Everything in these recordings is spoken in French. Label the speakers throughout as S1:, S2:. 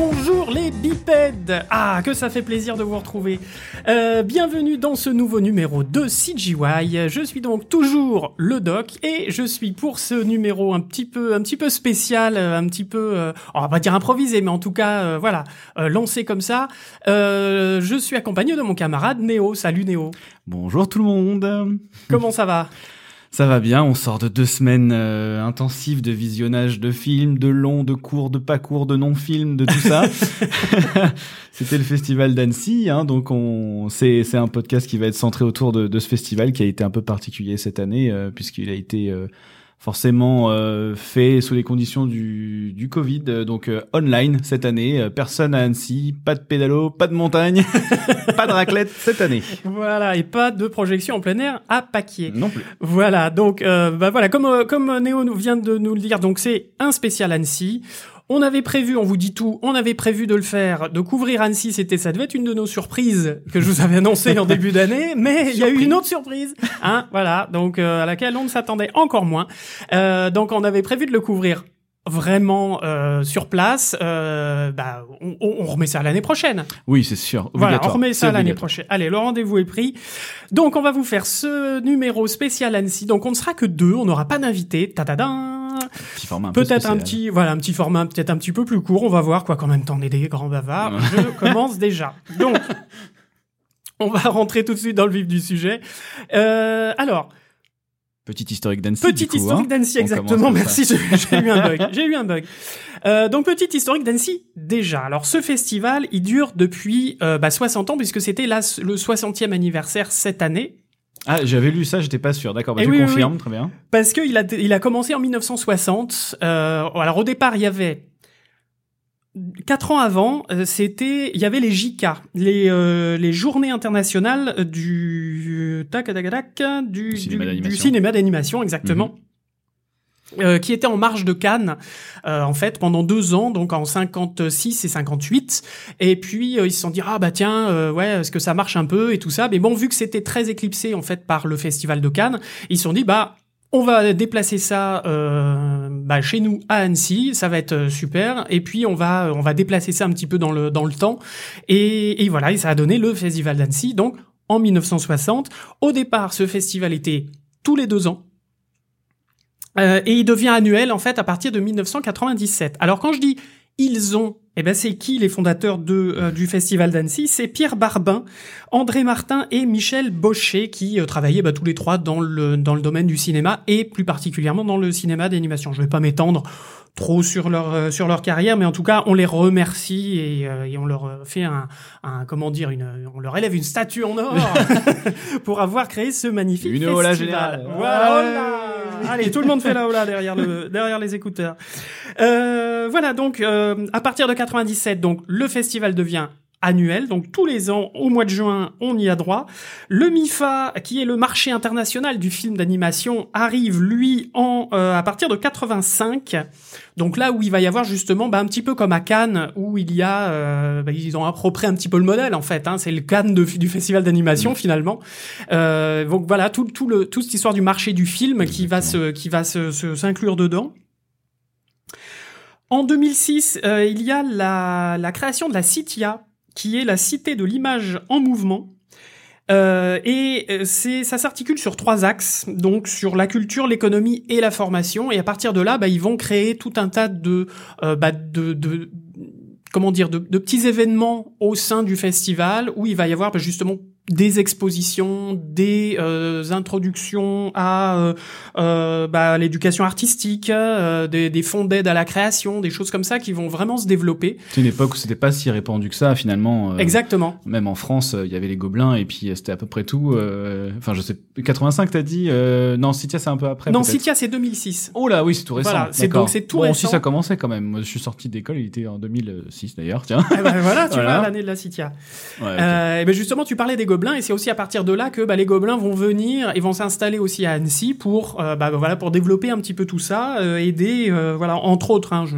S1: bonjour les bipèdes Ah, que ça fait plaisir de vous retrouver Euh, Bienvenue dans ce nouveau numéro de CGY. Je suis donc toujours le doc et je suis pour ce numéro un petit peu, un petit peu spécial, euh, un petit peu, euh, on va pas dire improvisé, mais en tout cas, euh, voilà, lancé comme ça. Je suis accompagné de mon camarade Néo. Salut Néo.
S2: Bonjour tout le monde.
S1: Comment ça va?
S2: Ça va bien, on sort de deux semaines euh, intensives de visionnage de films, de longs, de courts, de pas courts, de non-films, de tout ça. C'était le festival d'Annecy, hein, donc on c'est c'est un podcast qui va être centré autour de, de ce festival qui a été un peu particulier cette année euh, puisqu'il a été euh, forcément euh, fait sous les conditions du, du Covid, euh, donc euh, online cette année. Euh, personne à Annecy, pas de pédalo, pas de montagne, pas de raclette cette année.
S1: Voilà, et pas de projection en plein air à Paquier.
S2: Non plus.
S1: Voilà, donc euh, bah voilà, comme euh, comme Néo nous vient de nous le dire, donc c'est un spécial Annecy. On avait prévu, on vous dit tout, on avait prévu de le faire, de couvrir Annecy, c'était ça devait être une de nos surprises que je vous avais annoncé en début d'année, mais il y a eu une autre surprise, hein, voilà, donc euh, à laquelle on ne s'attendait encore moins. Euh, donc on avait prévu de le couvrir vraiment euh, sur place. Euh, bah, on, on remet ça l'année prochaine.
S2: Oui, c'est sûr.
S1: Voilà, on remet ça l'année prochaine. Allez, le rendez-vous est pris. Donc, on va vous faire ce numéro spécial Annecy. Donc, on ne sera que deux. On n'aura pas d'invité. Ta-da-da. Peut-être un petit, voilà, un petit format peut-être un petit peu plus court. On va voir quoi. Qu'en même temps, on est des grands bavards. Je commence déjà. Donc, on va rentrer tout de suite dans le vif du sujet. Euh, alors,
S2: Petit historique d'Annecy.
S1: Petite historique
S2: hein.
S1: d'Annecy, exactement. Merci, j'ai eu un bug. J'ai eu un bug. Euh, donc, petite historique d'Annecy, déjà. Alors, ce festival, il dure depuis euh, bah, 60 ans, puisque c'était là le 60e anniversaire cette année.
S2: Ah, j'avais lu ça, j'étais pas sûr. D'accord, bah,
S1: Eh
S2: tu
S1: oui, oui,
S2: confirmes, très bien.
S1: Parce qu'il a, il a commencé en 1960. Euh, alors, au départ, il y avait... Quatre ans avant, euh, c'était, il y avait les JK, les euh, les journées internationales du tac tac tac du
S2: Du cinéma d'animation.
S1: cinéma d'animation exactement. Euh, qui était en marge de Cannes, euh, en fait, pendant deux ans, donc en 56 et 58. Et puis, euh, ils se sont dit, ah bah tiens, euh, ouais, est-ce que ça marche un peu et tout ça? Mais bon, vu que c'était très éclipsé, en fait, par le festival de Cannes, ils se sont dit, bah, on va déplacer ça euh, bah, chez nous à Annecy, ça va être euh, super. Et puis on va on va déplacer ça un petit peu dans le dans le temps. Et, et voilà, et ça a donné le festival d'Annecy. Donc en 1960, au départ, ce festival était tous les deux ans. Euh, et il devient annuel en fait à partir de 1997. Alors quand je dis ils ont, eh ben c'est qui les fondateurs de euh, du festival d'Annecy? C'est Pierre Barbin, André Martin et Michel Baucher qui euh, travaillaient bah, tous les trois dans le dans le domaine du cinéma et plus particulièrement dans le cinéma d'animation. Je vais pas m'étendre trop sur leur euh, sur leur carrière, mais en tout cas on les remercie et, euh, et on leur fait un, un comment dire une on leur élève une statue en or pour avoir créé ce magnifique
S2: Une
S1: festival.
S2: générale.
S1: Voilà, hola. Allez, tout le monde fait la hola derrière derrière les écouteurs. Euh, voilà donc euh, à partir de 97 donc le festival devient annuel, donc tous les ans, au mois de juin, on y a droit. Le MIFA, qui est le marché international du film d'animation, arrive, lui, en euh, à partir de 85. Donc là où il va y avoir justement, bah, un petit peu comme à Cannes, où il y a, euh, bah, ils ont approprié un petit peu le modèle en fait. Hein, c'est le Cannes de- du festival d'animation finalement. Euh, donc voilà, tout, tout le, toute cette histoire du marché du film qui va se, qui va se, se- s'inclure dedans. En 2006, euh, il y a la, la création de la CITIA, qui est la Cité de l'image en mouvement. Euh, et euh, c'est, ça s'articule sur trois axes, donc sur la culture, l'économie et la formation. Et à partir de là, bah, ils vont créer tout un tas de, euh, bah, de, de comment dire, de, de petits événements au sein du festival où il va y avoir bah, justement des expositions, des euh, introductions à euh, euh, bah, l'éducation artistique, des, des fonds d'aide à la création, des choses comme ça qui vont vraiment se développer.
S2: C'est une époque où c'était pas si répandu que ça, finalement.
S1: Exactement.
S2: Même en France, il y avait les gobelins et puis c'était à peu près tout. Enfin, je sais. 85, t'as dit Non, Citia, c'est un peu après.
S1: non. Citia, c'est 2006.
S2: Oh là, oui, c'est tout récent.
S1: Voilà, c'est- donc c'est tout
S2: bon,
S1: récent.
S2: si ça commençait quand même. Moi, je suis sorti d'école, il était en 2006 d'ailleurs. Tiens.
S1: Eh ben, voilà, tu
S2: Voilà.
S1: vois l'année de la Citia.
S2: Ouais,
S1: et ben justement, tu parlais des gobelins, et c'est aussi à partir de là que bah, les gobelins vont venir et vont s'installer aussi à Annecy pour, euh, bah, voilà, pour développer un petit peu tout ça, euh, aider, euh, voilà, entre autres. Hein, je,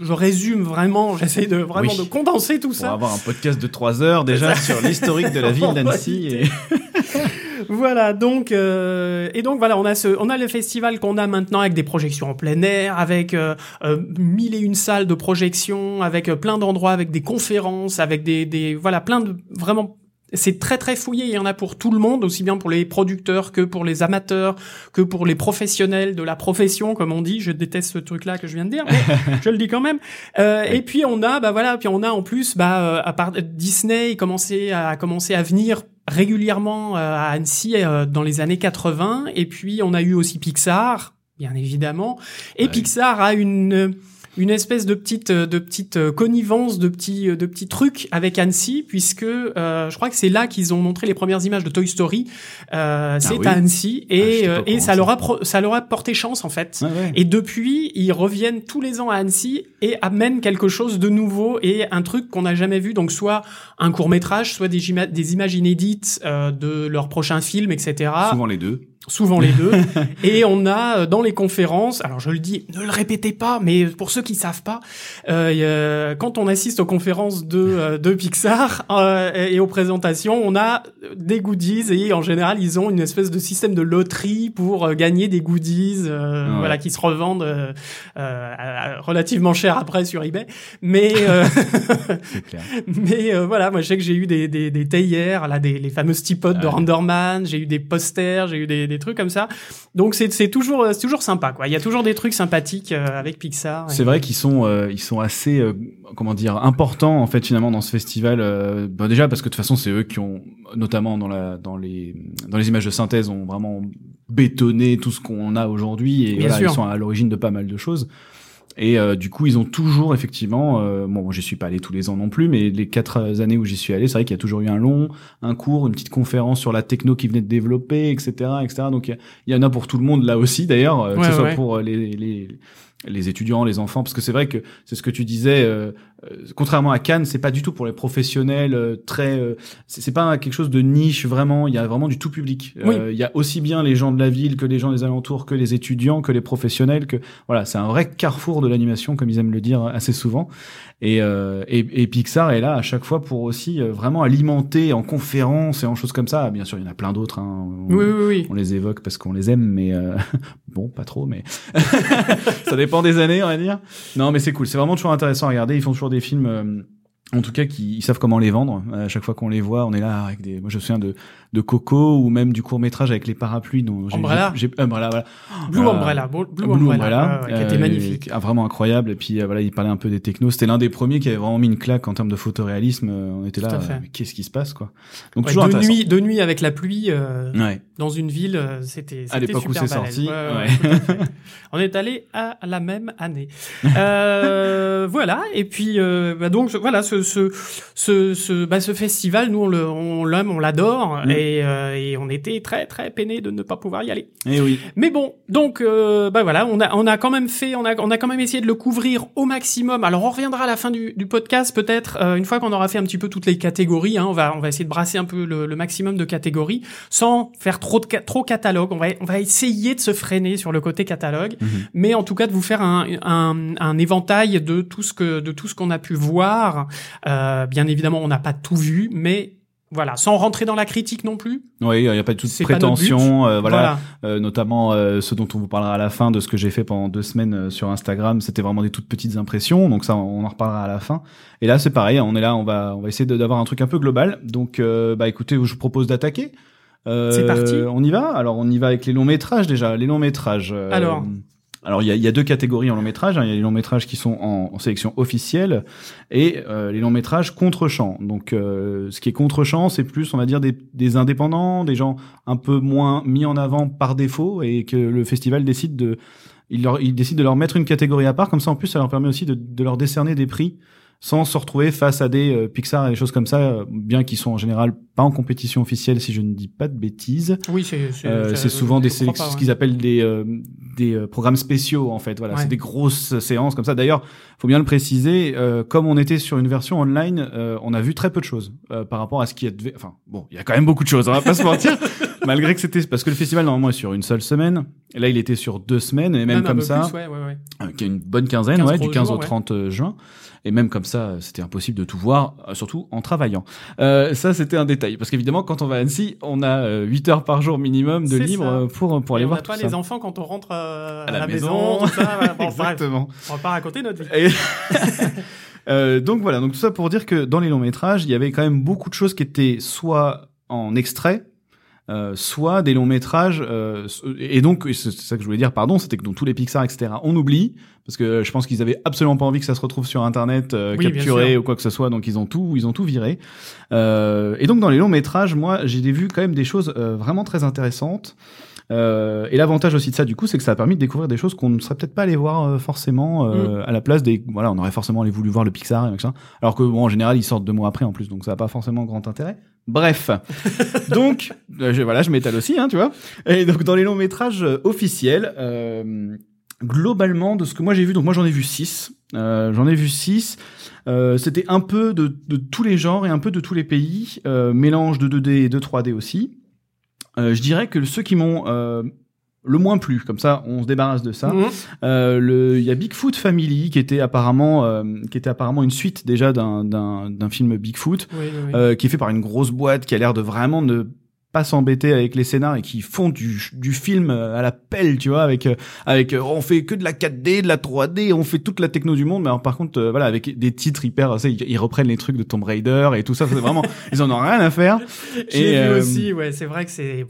S1: je, je résume vraiment, j'essaie de vraiment
S2: Oui.
S1: de condenser tout ça.
S2: avoir un podcast de 3 heures déjà sur l'historique de la ville d'Annecy. Et...
S1: voilà, donc euh, et donc voilà, on a ce, on a le festival qu'on a maintenant avec des projections en plein air, avec euh, euh, mille et une salles de projection, avec plein d'endroits, avec des conférences, avec des, des voilà plein de vraiment c'est très très fouillé, il y en a pour tout le monde, aussi bien pour les producteurs que pour les amateurs, que pour les professionnels de la profession, comme on dit. Je déteste ce truc-là que je viens de dire, mais je le dis quand même. Euh, et puis on a, bah voilà, puis on a en plus, bah euh, à part Disney, commencé à commencer à venir régulièrement euh, à Annecy euh, dans les années 80, et puis on a eu aussi Pixar, bien évidemment, et
S2: Ouais.
S1: Pixar a une une espèce de petite de petite euh, connivence de petits de petits trucs avec Annecy puisque euh, je crois que c'est là qu'ils ont montré les premières images de Toy Story euh, c'est
S2: Ah oui
S1: à Annecy
S2: Ah,
S1: et euh, et ça leur a ça leur a porté chance en fait
S2: ouais.
S1: et depuis, ils reviennent tous les ans à Annecy et amènent quelque chose de nouveau et un truc qu'on n'a jamais vu. Donc soit un court métrage, soit des, des images inédites euh, de leur prochain film, etc.
S2: Souvent les deux.
S1: Souvent les deux. et on a euh, dans les conférences, alors je le dis, ne le répétez pas, mais pour ceux qui savent pas, euh, a- quand on assiste aux conférences de, euh, de Pixar euh, et aux présentations, on a des goodies et en général ils ont une espèce de système de loterie pour euh, gagner des goodies, euh,
S2: Ouais.
S1: voilà, qui se revendent euh, euh, relativement cher après sur eBay. Mais euh,
S2: clair.
S1: mais euh, voilà, moi je sais que j'ai eu des, des, des théières, là, des, les fameuses teapots de
S2: Ouais.
S1: Renderman, j'ai eu des posters, j'ai eu des, des trucs comme ça. Donc c'est c'est toujours, c'est toujours sympa, quoi. Il y a toujours des trucs sympathiques euh, avec Pixar.
S2: C'est vrai qu'ils sont, euh, ils sont assez, euh, comment dire, importants en fait finalement dans ce festival. euh, bah, déjà parce que de toute façon c'est eux qui ont, notamment dans la, dans les, dans les images de synthèse, ont vraiment bétonné tout ce qu'on a aujourd'hui et voilà, ils sont à l'origine de pas mal de choses. Et euh, du coup, ils ont toujours effectivement, euh, bon, j'y suis pas allé tous les ans non plus, mais les quatre années où j'y suis allé, c'est vrai qu'il y a toujours eu un long, un cours, une petite conférence sur la techno qui venait de développer, etc., etc. Donc il y en a pour tout le monde là aussi d'ailleurs, euh, que
S1: Ouais,
S2: ce soit pour euh, les, les les étudiants, les enfants, parce que c'est vrai que c'est ce que tu disais. euh, euh, contrairement à Cannes, c'est pas du tout pour les professionnels. euh, très, euh, c'est pas quelque chose de niche vraiment. Il y a vraiment du tout public. Euh,
S1: Oui.
S2: Il y a aussi bien les gens de la ville que les gens des alentours, que les étudiants, que les professionnels. Que voilà, c'est un vrai carrefour de l'animation, comme ils aiment le dire assez souvent. Et, euh, et, et Pixar est là à chaque fois pour aussi vraiment alimenter en conférences et en choses comme ça. Bien sûr, il y en a plein d'autres. Hein. On-
S1: Oui, oui, oui.
S2: on les évoque parce qu'on les aime, mais euh, bon, pas trop, mais ça dépend des années, on va dire. Non, mais c'est cool, c'est vraiment toujours intéressant à regarder. Ils font toujours des films, euh, en tout cas, qui ils savent comment les vendre. À chaque fois qu'on les voit, on est là avec des. Moi, je me souviens de de Coco ou même du court métrage avec les parapluies. Dont j'ai-
S1: Umbrella.
S2: j'ai Umbrella, voilà.
S1: Blue
S2: Euh,
S1: Umbrella, Blue, Blue Umbrella, qui était
S2: euh,
S1: magnifique.
S2: vraiment incroyable. Et puis euh, voilà, il parlait un peu des technos. C'était l'un des premiers qui avait vraiment mis une claque en termes de photoréalisme. Euh, On était
S1: Tout
S2: là, euh, qu'est-ce qui se passe quoi? Donc
S1: Ouais,
S2: toujours
S1: de nuit, de nuit avec la pluie euh,
S2: Ouais.
S1: dans une ville, euh, c'était
S2: À l'époque où
S1: super
S2: c'est sorti.
S1: On est allé à la même année. Euh, voilà. Et puis euh, bah donc voilà ce ce ce ce, bah, ce festival, nous on l'aime, on l'adore
S2: Mm.
S1: et, euh, et on était très très peinés de ne pas pouvoir y aller.
S2: Et oui.
S1: Mais bon, donc euh, bah voilà, on a on a quand même fait, on a on a quand même essayé de le couvrir au maximum. Alors on reviendra à la fin du, du podcast peut-être euh, une fois qu'on aura fait un petit peu toutes les catégories. Hein, on va on va essayer de brasser un peu le, le maximum de catégories sans faire trop de trop catalogue. On va on va essayer de se freiner sur le côté catalogue,
S2: Mhm.
S1: mais en tout cas de vous faire un, un, un éventail de tout ce que de tout ce qu'on a pu voir. Euh, bien évidemment, on n'a pas tout vu, mais voilà, sans rentrer dans la critique non plus.
S2: Oui, il n'y a pas de toute prétention. euh, voilà,
S1: voilà.
S2: Euh, notamment euh, ce dont on vous parlera à la fin de ce que j'ai fait pendant deux semaines euh, sur Instagram. C'était vraiment des toutes petites impressions, donc ça, on en reparlera à la fin. Et là, c'est pareil, on est là, on va, on va essayer d'avoir un truc un peu global. Donc, euh, bah écoutez, je vous propose d'attaquer. Euh,
S1: C'est parti.
S2: On y va? Alors, on y va avec les longs métrages déjà. Les longs métrages.
S1: Alors.
S2: Alors, il y a, y a deux catégories en long métrage. hein. Il y a les longs métrages qui sont en, en sélection officielle et euh, les longs métrages contre-champ. Donc, euh, ce qui est contre-champ, c'est plus, on va dire, des, des indépendants, des gens un peu moins mis en avant par défaut et que le festival décide de, il, leur, il décide de leur mettre une catégorie à part. Comme ça, en plus, ça leur permet aussi de, de leur décerner des prix sans se retrouver face à des euh, Pixar et des choses comme ça, euh, bien qu'ils sont en général pas en compétition officielle, si je ne dis pas de bêtises.
S1: Oui, c'est c'est
S2: Euh, souvent des
S1: pas,
S2: ce
S1: ouais.
S2: qu'ils appellent des euh, des euh, programmes spéciaux en fait. Voilà,
S1: Ouais.
S2: c'est des grosses séances comme ça. D'ailleurs, faut bien le préciser, euh, comme on était sur une version online, euh, on a vu très peu de choses euh, par rapport à ce qui devait. Enfin, bon, il y a quand même beaucoup de choses. On va pas se mentir. Malgré que c'était parce que le festival normalement est sur une seule semaine. Et là, il était sur deux semaines et même, comme ça,
S1: plus, ouais, ouais, ouais.
S2: euh, qui a une bonne quinzaine,
S1: 15
S2: ouais, du
S1: gros
S2: 15
S1: jours,
S2: au
S1: ouais.
S2: 30 juin. Et même comme ça, c'était impossible de tout voir, euh, surtout en travaillant. Euh, ça, c'était un détail. Parce qu'évidemment, quand on va à Annecy, on a 8 heures par jour minimum de libre
S1: ça.
S2: euh, pour, pour aller
S1: on
S2: voir
S1: a
S2: tout
S1: pas
S2: ça.
S1: les enfants quand on rentre euh, à,
S2: la
S1: la,
S2: maison.
S1: maison, tout ça, bref,
S2: Exactement.
S1: on va pas raconter notre vie.
S2: Et- Euh, donc voilà, donc tout ça pour dire que dans les longs métrages, il y avait quand même beaucoup de choses qui étaient soit en extrait, euh, soit des longs métrages. euh, et donc, c'est ça que je voulais dire, pardon, c'était que dans tous les Pixar, etc., on oublie parce que je pense qu'ils avaient absolument pas envie que ça se retrouve sur Internet euh,
S1: Oui,
S2: capturé ou quoi que ce soit, donc ils ont tout, ils ont tout viré. Euh, et donc dans les longs métrages, moi, j'ai vu quand même des choses euh, vraiment très intéressantes. Euh, et l'avantage aussi de ça, du coup, c'est que ça a permis de découvrir des choses qu'on ne serait peut-être pas allé voir euh, forcément euh, à la place des. Voilà, on aurait forcément allé voulu voir le Pixar et machin. Alors que bon, en général, ils sortent deux mois après en plus, donc ça n'a pas forcément grand intérêt. Bref, donc euh, je, voilà, je m'étale aussi, hein, tu vois. Et donc dans les longs métrages euh, officiels, euh, globalement de ce que moi j'ai vu, donc moi j'en ai vu six. Euh, j'en ai vu six. Euh, C'était un peu de, de tous les genres et un peu de tous les pays, euh, mélange de 2D et de 3D aussi. Euh, je dirais que ceux qui m'ont euh, le moins plu, comme ça on se débarrasse de ça.
S1: Mhm.
S2: Euh, le- Il y a Bigfoot Family qui était apparemment, euh, qui était apparemment une suite déjà d'un d'un d'un film Bigfoot,
S1: Oui, oui,
S2: euh, qui est fait par une grosse boîte qui a l'air de vraiment ne pas s'embêter avec les scénars et qui font du, du film euh, à la pelle, tu vois, avec euh, avec euh, on fait que de la 4D, de la 3D, on fait toute la techno du monde, mais alors par contre euh, voilà avec des titres hyper, ça, ils, ils reprennent les trucs de Tomb Raider et tout ça, c'est vraiment ils en ont rien à faire.
S1: J'ai
S2: et,
S1: vu
S2: euh,
S1: aussi, ouais, c'est vrai que c'est.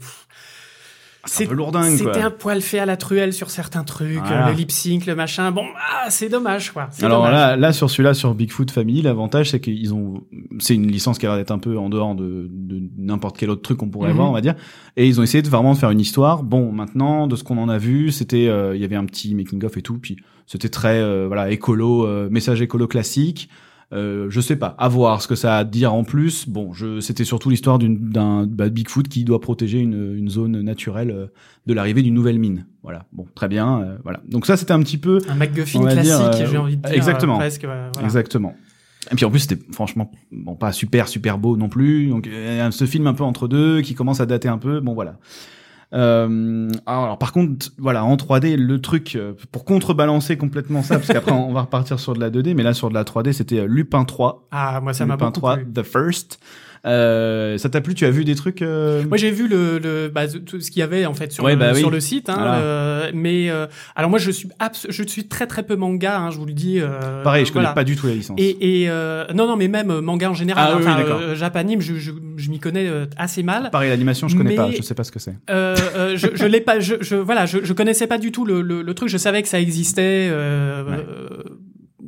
S2: C'est un peu lourdingue quoi.
S1: C'était un poil fait à la truelle sur certains trucs,
S2: Voilà.
S1: euh, le lip sync, le machin. Bon, ah, c'est dommage, quoi.
S2: Alors
S1: dommage.
S2: là, là sur celui-là, sur Bigfoot Family, l'avantage c'est qu'ils ont, c'est une licence qui a l'air d'être un peu en dehors de, de n'importe quel autre truc qu'on pourrait
S1: Mhm.
S2: voir, on va dire. Et ils ont essayé de vraiment de faire une histoire. Bon, maintenant, de ce qu'on en a vu, c'était, euh, il y avait un petit making of et tout, puis c'était très, euh, voilà, écolo, euh, message écolo classique. Euh, je sais pas, à voir ce que ça a à dire en plus. Bon, je, c'était surtout l'histoire d'une, d'un bah, Bigfoot qui doit protéger une, une zone naturelle euh, de l'arrivée d'une nouvelle mine. Voilà. Bon, très bien. euh, voilà. Donc ça, c'était un petit peu
S1: Un MacGuffin
S2: dire,
S1: classique,
S2: euh,
S1: j'ai envie de dire.
S2: exactement.
S1: presque, voilà.
S2: Exactement. Et puis en plus c'était franchement bon pas super super beau non plus donc ce film un peu entre deux qui commence à dater un peu bon voilà. Euh, alors, alors, par contre voilà en 3D le truc euh, pour contrebalancer complètement ça parce qu'après on va repartir sur de la 2D mais là sur de la 3D c'était euh, Lupin 3
S1: Ah, moi, ça m'a
S2: Lupin
S1: beaucoup
S2: 3
S1: plu.
S2: The First euh, ça t'a plu tu as vu des trucs euh,
S1: Moi, j'ai vu le, le bah, tout ce qu'il y avait en fait sur,
S2: Ouais,
S1: le,
S2: bah oui.
S1: sur le site. Hein,
S2: Voilà.
S1: euh, mais euh, alors moi, je suis abs- je suis très très peu manga. Hein, je vous le dis. euh,
S2: pareil je connais
S1: voilà.
S2: pas du tout la licence
S1: Et, et euh, non non mais même manga en général.
S2: Ah
S1: hein, enfin,
S2: oui,
S1: japanime, je, je, je m'y connais assez mal.
S2: pareil l'animation je connais
S1: Mais-
S2: pas je sais pas ce que c'est
S1: je, je l'ai pas, je, je voilà, je, je connaissais pas du tout le, le, le truc. Je savais que ça existait, euh,
S2: Ouais.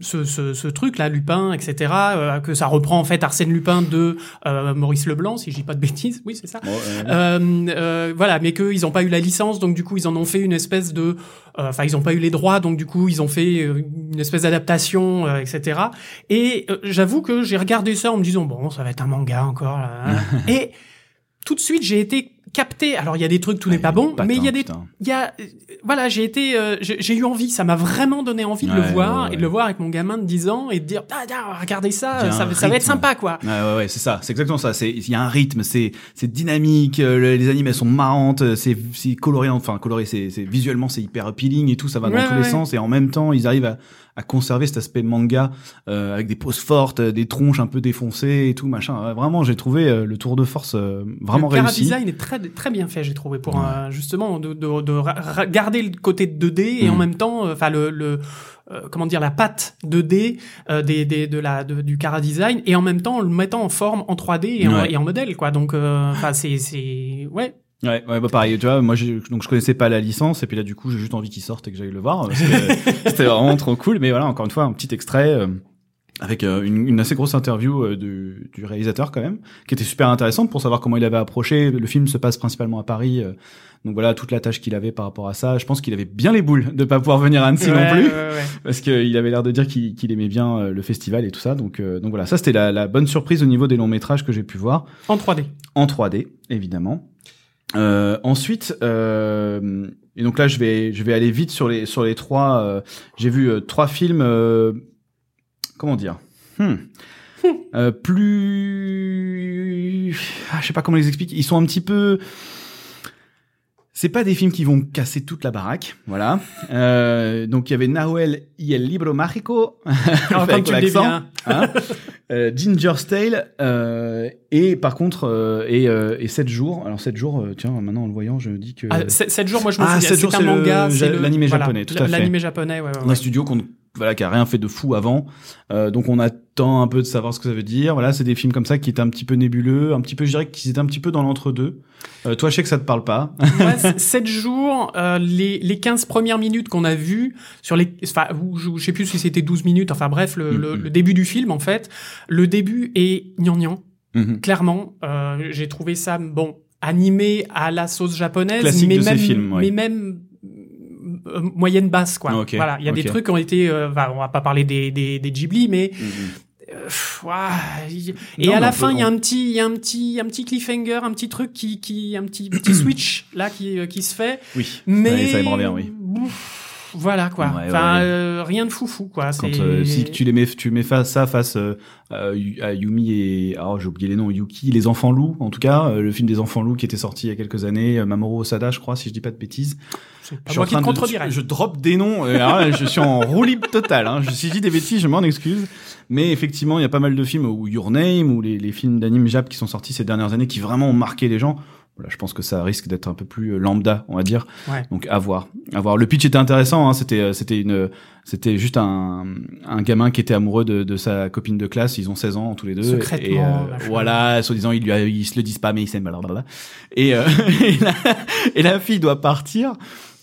S1: Ce, ce, ce truc là, Lupin, etc. euh, que ça reprend en fait Arsène Lupin de euh, Maurice Leblanc, si je dis pas de bêtises. Oui, c'est ça.
S2: Euh,
S1: Euh, voilà, mais qu'ils n'ont pas eu la licence, donc du coup ils en ont fait une espèce de, euh, enfin ils n'ont pas eu les droits, donc du coup ils ont fait euh, une espèce d'adaptation, euh, etc. Et euh, j'avoue que j'ai regardé ça en me disant bon ça va être un manga encore là. hein. et tout de suite j'ai été capté. Alors il y a des trucs tout n'est pas bon, mais il y a des, il y a, voilà, j'ai été, euh, j'ai eu envie, ça m'a vraiment donné envie de
S2: Ouais,
S1: le voir
S2: ouais, ouais.
S1: et de le voir avec mon gamin de 10 ans et de dire ah, ah, regardez ça, ça, ça va être sympa quoi.
S2: Ouais, ouais, ouais, c'est ça, c'est exactement ça. C'est, il y a un rythme, c'est, c'est dynamique, euh, le- les animes elles sont marrantes, euh, c'est, c'est coloré, enfin coloré, c'est, c'est visuellement c'est hyper appealing et tout, ça va dans tous les sens et en même temps ils arrivent à, à conserver cet aspect manga euh, avec des poses fortes, euh, des tronches un peu défoncées et tout machin. Vraiment, j'ai trouvé euh, le tour de force euh, vraiment
S1: le
S2: réussi.
S1: design est très très bien fait, j'ai trouvé pour
S2: Ouais.
S1: un- justement de, de, de garder le côté de 2D et
S2: Mm.
S1: en même temps, enfin le, le euh, comment dire la patte 2D euh, des, des de la de- du Cara Design et en même temps le mettant en forme en 3D et, en, et en modèle quoi. Donc euh, enfin c'est c'est ouais.
S2: Ouais, ouais, bah pareil, tu vois, moi j'ai, donc je connaissais pas la licence et puis là du coup j'ai juste envie qu'il sorte et que j'aille le voir c'était vraiment trop cool. Mais voilà, encore une fois, un petit extrait euh, avec euh, une, une assez grosse interview euh, du, du réalisateur quand même, qui était super intéressante pour savoir comment il avait approché. Le film se passe principalement à Paris, donc voilà toute la tâche qu'il avait par rapport à ça. Je pense qu'il avait bien les boules de pas pouvoir venir à Annecy non
S1: Ouais,
S2: plus
S1: ouais, ouais.
S2: parce qu'il avait l'air de dire qu'il qu'il aimait bien le festival et tout ça. Donc euh, donc voilà, ça c'était la, la bonne surprise au niveau des longs métrages que j'ai pu voir
S1: En 3D.
S2: en 3D, évidemment. Euh, ensuite, euh, et donc là, je vais, je vais aller vite sur les, sur les trois. euh, J'ai vu euh, trois films. euh, comment dire? Hmm. Euh, Plus, ah, je sais pas comment les expliquer. Ils sont un petit peu. C'est pas des films qui vont casser toute la baraque, voilà. Euh, donc il y avait Nahuel y el libro mágico,
S1: dis bien.
S2: hein. Euh, Ginger's Tale euh, et par contre euh, et, euh, et 7 jours. Alors 7 jours, euh, tiens, maintenant en le voyant, je me dis que
S1: Ah, 7 jours, moi je me
S2: Ah,
S1: souviens,
S2: 7 jours,
S1: c'est un manga,
S2: l'animé
S1: voilà,
S2: japonais, tout à fait.
S1: L'animé japonais, ouais, ouais,
S2: un
S1: ouais.
S2: studio qu'on voilà qui a rien fait de fou avant, euh, donc on attend un peu de savoir ce que ça veut dire. Voilà, c'est des films comme ça qui étaient un petit peu nébuleux, un petit peu, je dirais qu'ils étaient un petit peu dans l'entre-deux. Euh, toi, je sais que ça te parle pas.
S1: Ouais, 7 jours, euh, les, les 15 premières minutes qu'on a vues, sur les, enfin, je, je sais plus si c'était 12 minutes, enfin bref, le, le,
S2: Mhm.
S1: le début du film, en fait, le début est gnangnan,
S2: Mhm.
S1: clairement. Euh, J'ai trouvé ça, bon, animé à la sauce japonaise,
S2: Classique
S1: mais
S2: de ces films, ouais.
S1: mais même euh, moyenne basse, quoi.
S2: Ok,
S1: voilà, il y a des trucs qui ont été, euh, enfin, on va pas parler des, des, des Ghibli, mais
S2: Mhm.
S1: euh, pff, ouah, et
S2: Non,
S1: à la fin, il y a un petit, il y a un petit, un petit cliffhanger, un petit truc qui, qui, un petit, petit switch là qui, euh, qui se fait.
S2: Oui.
S1: Mais
S2: Ouais, ça me revient, oui.
S1: Ouf, voilà quoi.
S2: Ouais,
S1: enfin,
S2: ouais.
S1: euh, rien de foufou quoi.
S2: Quand euh, si tu les mets, tu mets face ça face euh, à Yu- à Yumi et oh j'ai oublié les noms, Yuki, les enfants loups en tout cas, euh, le film des enfants loups qui était sorti il y a quelques années, Mamoru Osada je crois si je dis pas de bêtises. Je suis en train de-
S1: contredirais.
S2: Je drop des noms. et alors là, je suis en roue libre totale. Hein. Je, si je dis des bêtises, je m'en excuse. Mais effectivement, il y a pas mal de films ou Your Name ou les, les films d'anime Jap qui sont sortis ces dernières années qui vraiment ont marqué les gens. Voilà, je pense que ça risque d'être un peu plus euh, lambda, on va dire.
S1: Ouais.
S2: Donc à voir, à voir. Le pitch était intéressant. Hein. C'était, euh, c'était une, c'était juste un, un gamin qui était amoureux de, de sa copine de classe. Ils ont 16 ans tous les deux.
S1: Secrètement,
S2: Et euh, voilà, soi-disant ils lui, a- ils se le disent pas, mais ils s'aiment. Et, euh, et, la, et la fille doit partir.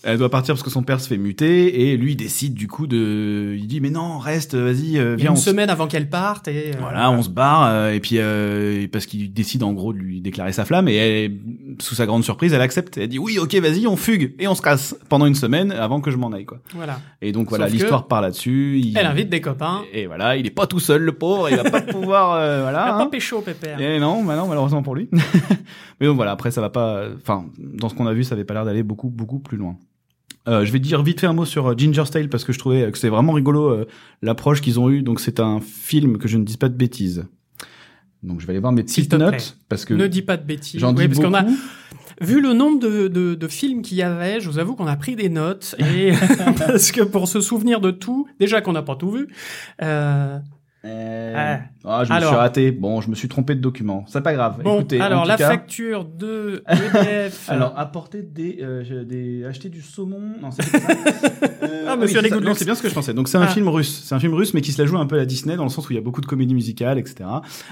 S2: Elle doit partir parce que son père se fait muter et lui il décide du coup de, il dit mais non reste, vas-y, euh,
S1: Il y a
S2: viens.
S1: une semaine avant qu'elle parte et euh,
S2: voilà, on se barre euh, et puis euh, parce qu'il décide en gros de lui déclarer sa flamme et elle, sous sa grande surprise, elle accepte. Elle dit oui, ok, vas-y, on fugue et on se casse pendant une semaine avant que je m'en aille quoi.
S1: voilà.
S2: Et donc voilà, l'histoire part là-dessus. Il-
S1: Elle invite des copains.
S2: Et, et voilà, il est pas tout seul le pauvre, il va pas pouvoir euh, voilà.
S1: a
S2: hein.
S1: pas pécho, pépère.
S2: Et non, bah non, malheureusement pour lui. Mais donc voilà, après ça va pas. Enfin, dans ce qu'on a vu, ça avait pas l'air d'aller beaucoup, beaucoup plus loin. Euh, je vais dire vite fait un mot sur euh, Ginger's Tale parce que je trouvais que c'était vraiment rigolo euh, l'approche qu'ils ont eue. Donc c'est un film que je ne dise pas de bêtises. Donc je vais aller voir mes petites
S1: plaît.
S2: notes parce que
S1: Ne dis pas de bêtises.
S2: j'en
S1: Ouais,
S2: dis
S1: parce qu'on a
S2: beaucoup.
S1: vu le nombre de, de, de films qu'il y avait. Je vous avoue qu'on a pris des notes et parce que pour se souvenir de tout, déjà qu'on n'a pas tout vu. Euh,
S2: Euh,
S1: Ouais.
S2: Ah, je me
S1: Alors.
S2: suis raté. Bon, je me suis trompé de document. C'est pas grave.
S1: bon,
S2: Écoutez, en
S1: alors
S2: tout
S1: la
S2: cas-
S1: facture de EDF.
S2: Alors, apporter des, euh, des, acheter du saumon. Non, c'est. Euh,
S1: Ah,
S2: oui,
S1: monsieur
S2: ça.
S1: luxe.
S2: c'est bien ce que je pensais. Donc, c'est un
S1: Ah.
S2: film russe. C'est un film russe, mais qui se la joue un peu à la Disney, dans le sens où il y a beaucoup de comédies musicales, etc.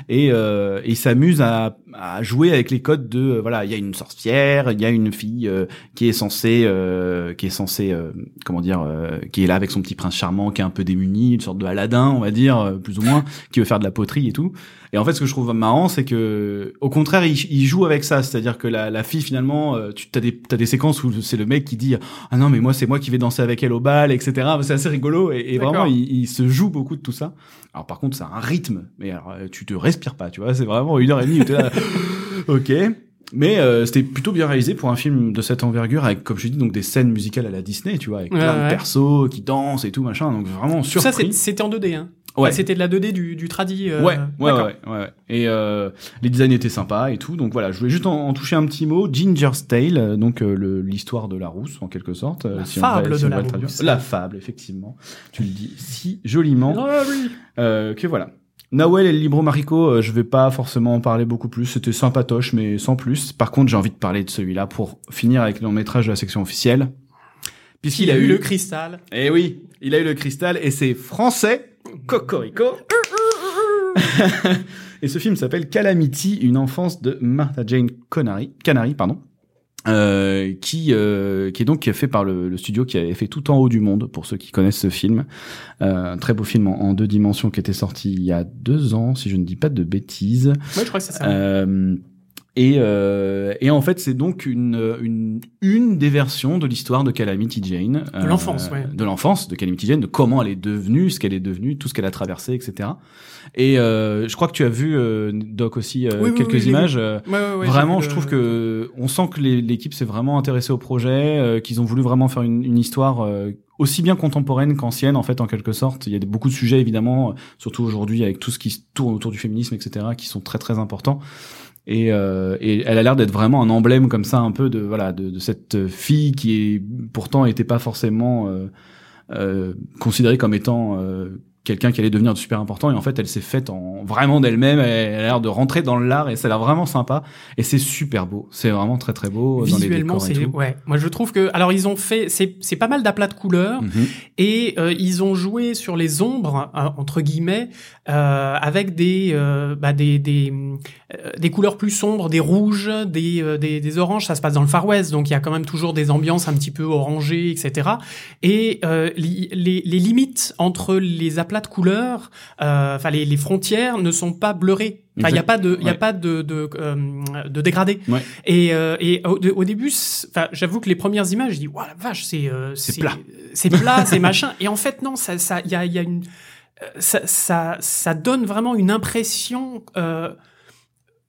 S2: Et, euh, et il s'amuse à, à jouer avec les codes de, voilà, il y a une sorcière, il y a une fille euh, qui est censée, euh, qui est censée, euh, comment dire, euh, qui est là avec son petit prince charmant, qui est un peu démuni, une sorte de Aladdin, on va dire, plus ou moins, qui veut faire de la poterie et tout. Et en fait, ce que je trouve marrant, c'est que, au contraire, il, il joue avec ça. C'est-à-dire que la, la fille, finalement, euh, tu as des, t'as des séquences où c'est le mec qui dit ah non mais moi c'est moi qui vais danser avec elle au bal, etc. C'est assez rigolo et, vraiment il, il se joue beaucoup de tout ça. Alors par contre, c'est un rythme, mais alors, euh, tu te respires pas, tu vois. C'est vraiment une heure et demie. là, ok. Mais euh, c'était plutôt bien réalisé pour un film de cette envergure avec, comme je dis, donc des scènes musicales à la Disney, tu vois, avec
S1: Ouais,
S2: plein de persos qui dansent et tout machin. Donc vraiment
S1: Tout ça,
S2: surpris.
S1: c'était en 2D. Hein.
S2: Ouais.
S1: Enfin, c'était de la 2D du, du tradi. euh,
S2: Ouais, ouais, ouais, ouais. Et euh, les designs étaient sympas et tout. Donc voilà, je voulais juste en, en toucher un petit mot. Ginger's Tale, euh, donc euh, le- l'histoire de la rousse en quelque sorte. euh,
S1: La
S2: si on va-
S1: fable
S2: si
S1: de la rousse.
S2: La fable, effectivement. Tu le dis si joliment.
S1: Ah oui.
S2: Euh, que voilà. Nawel et le Libro Marico, je vais pas forcément en parler beaucoup plus. C'était sympatoche, mais sans plus. Par contre, j'ai envie de parler de celui-là pour finir avec le long métrage de la section officielle. Puisqu'il
S1: Il
S2: a eu
S1: le cristal.
S2: eh oui, il a eu le cristal et c'est français. Cocorico. et ce film s'appelle Calamity, une enfance de Martha Jane Connery, Canary, pardon. Euh, qui euh, qui est donc fait par le, le studio qui avait fait tout en haut du monde pour ceux qui connaissent ce film Euh, un très beau film en, en deux dimensions qui était sorti il y a deux ans si je ne dis pas de bêtises
S1: Ouais, je crois que c'est ça.
S2: Euh, et, euh, et en fait, c'est donc une, une, une des versions de l'histoire de Calamity Jane.
S1: De l'enfance, ouais.
S2: De l'enfance de Calamity Jane, de comment elle est devenue, ce qu'elle est devenue, tout ce qu'elle a traversé, etc. Et euh, je crois que tu as vu, euh, Doc, aussi euh,
S1: Oui,
S2: quelques
S1: oui,
S2: images. euh,
S1: Ouais, ouais,
S2: vraiment, je trouve que on sent que l'équipe s'est vraiment intéressée au projet, euh, qu'ils ont voulu vraiment faire une, une histoire euh, aussi bien contemporaine qu'ancienne, en fait, en quelque sorte. Il y a beaucoup de sujets, évidemment, euh, surtout aujourd'hui avec tout ce qui se tourne autour du féminisme, etc., qui sont très très importants. Et, euh, elle a l'air d'être vraiment un emblème comme ça, un peu de voilà de, cette fille qui est pourtant était pas forcément euh, euh, considérée comme étant euh, quelqu'un qui allait devenir super important et en fait elle s'est faite en vraiment d'elle-même elle a l'air de rentrer dans l'art et ça a l'air vraiment sympa et c'est super beau. C'est vraiment très très beau
S1: visuellement c'est ouais. Moi je trouve que alors ils ont fait c'est c'est pas mal d'aplats de couleurs
S2: Mhm.
S1: et euh, ils ont joué sur les ombres euh, entre guillemets euh, avec des euh, bah, des des euh, des couleurs plus sombres des rouges des, euh, des des oranges. Ça se passe dans le Far West donc il y a quand même toujours des ambiances un petit peu orangées etc et euh, li- les les limites entre les aplats de couleurs euh, enfin les les frontières ne sont pas blurées Enfin, il y a pas de, il y a
S2: Ouais.
S1: pas de de, euh, de dégradé.
S2: Ouais.
S1: Et, euh, et au, de- au début, enfin, j'avoue que les premières images, je dis, waouh la vache, c'est euh,
S2: C'est plat.
S1: c'est plat, c'est machin. Et en fait, non, ça, ça, il y a, il y a une, ça, ça, ça donne vraiment une impression. Euh,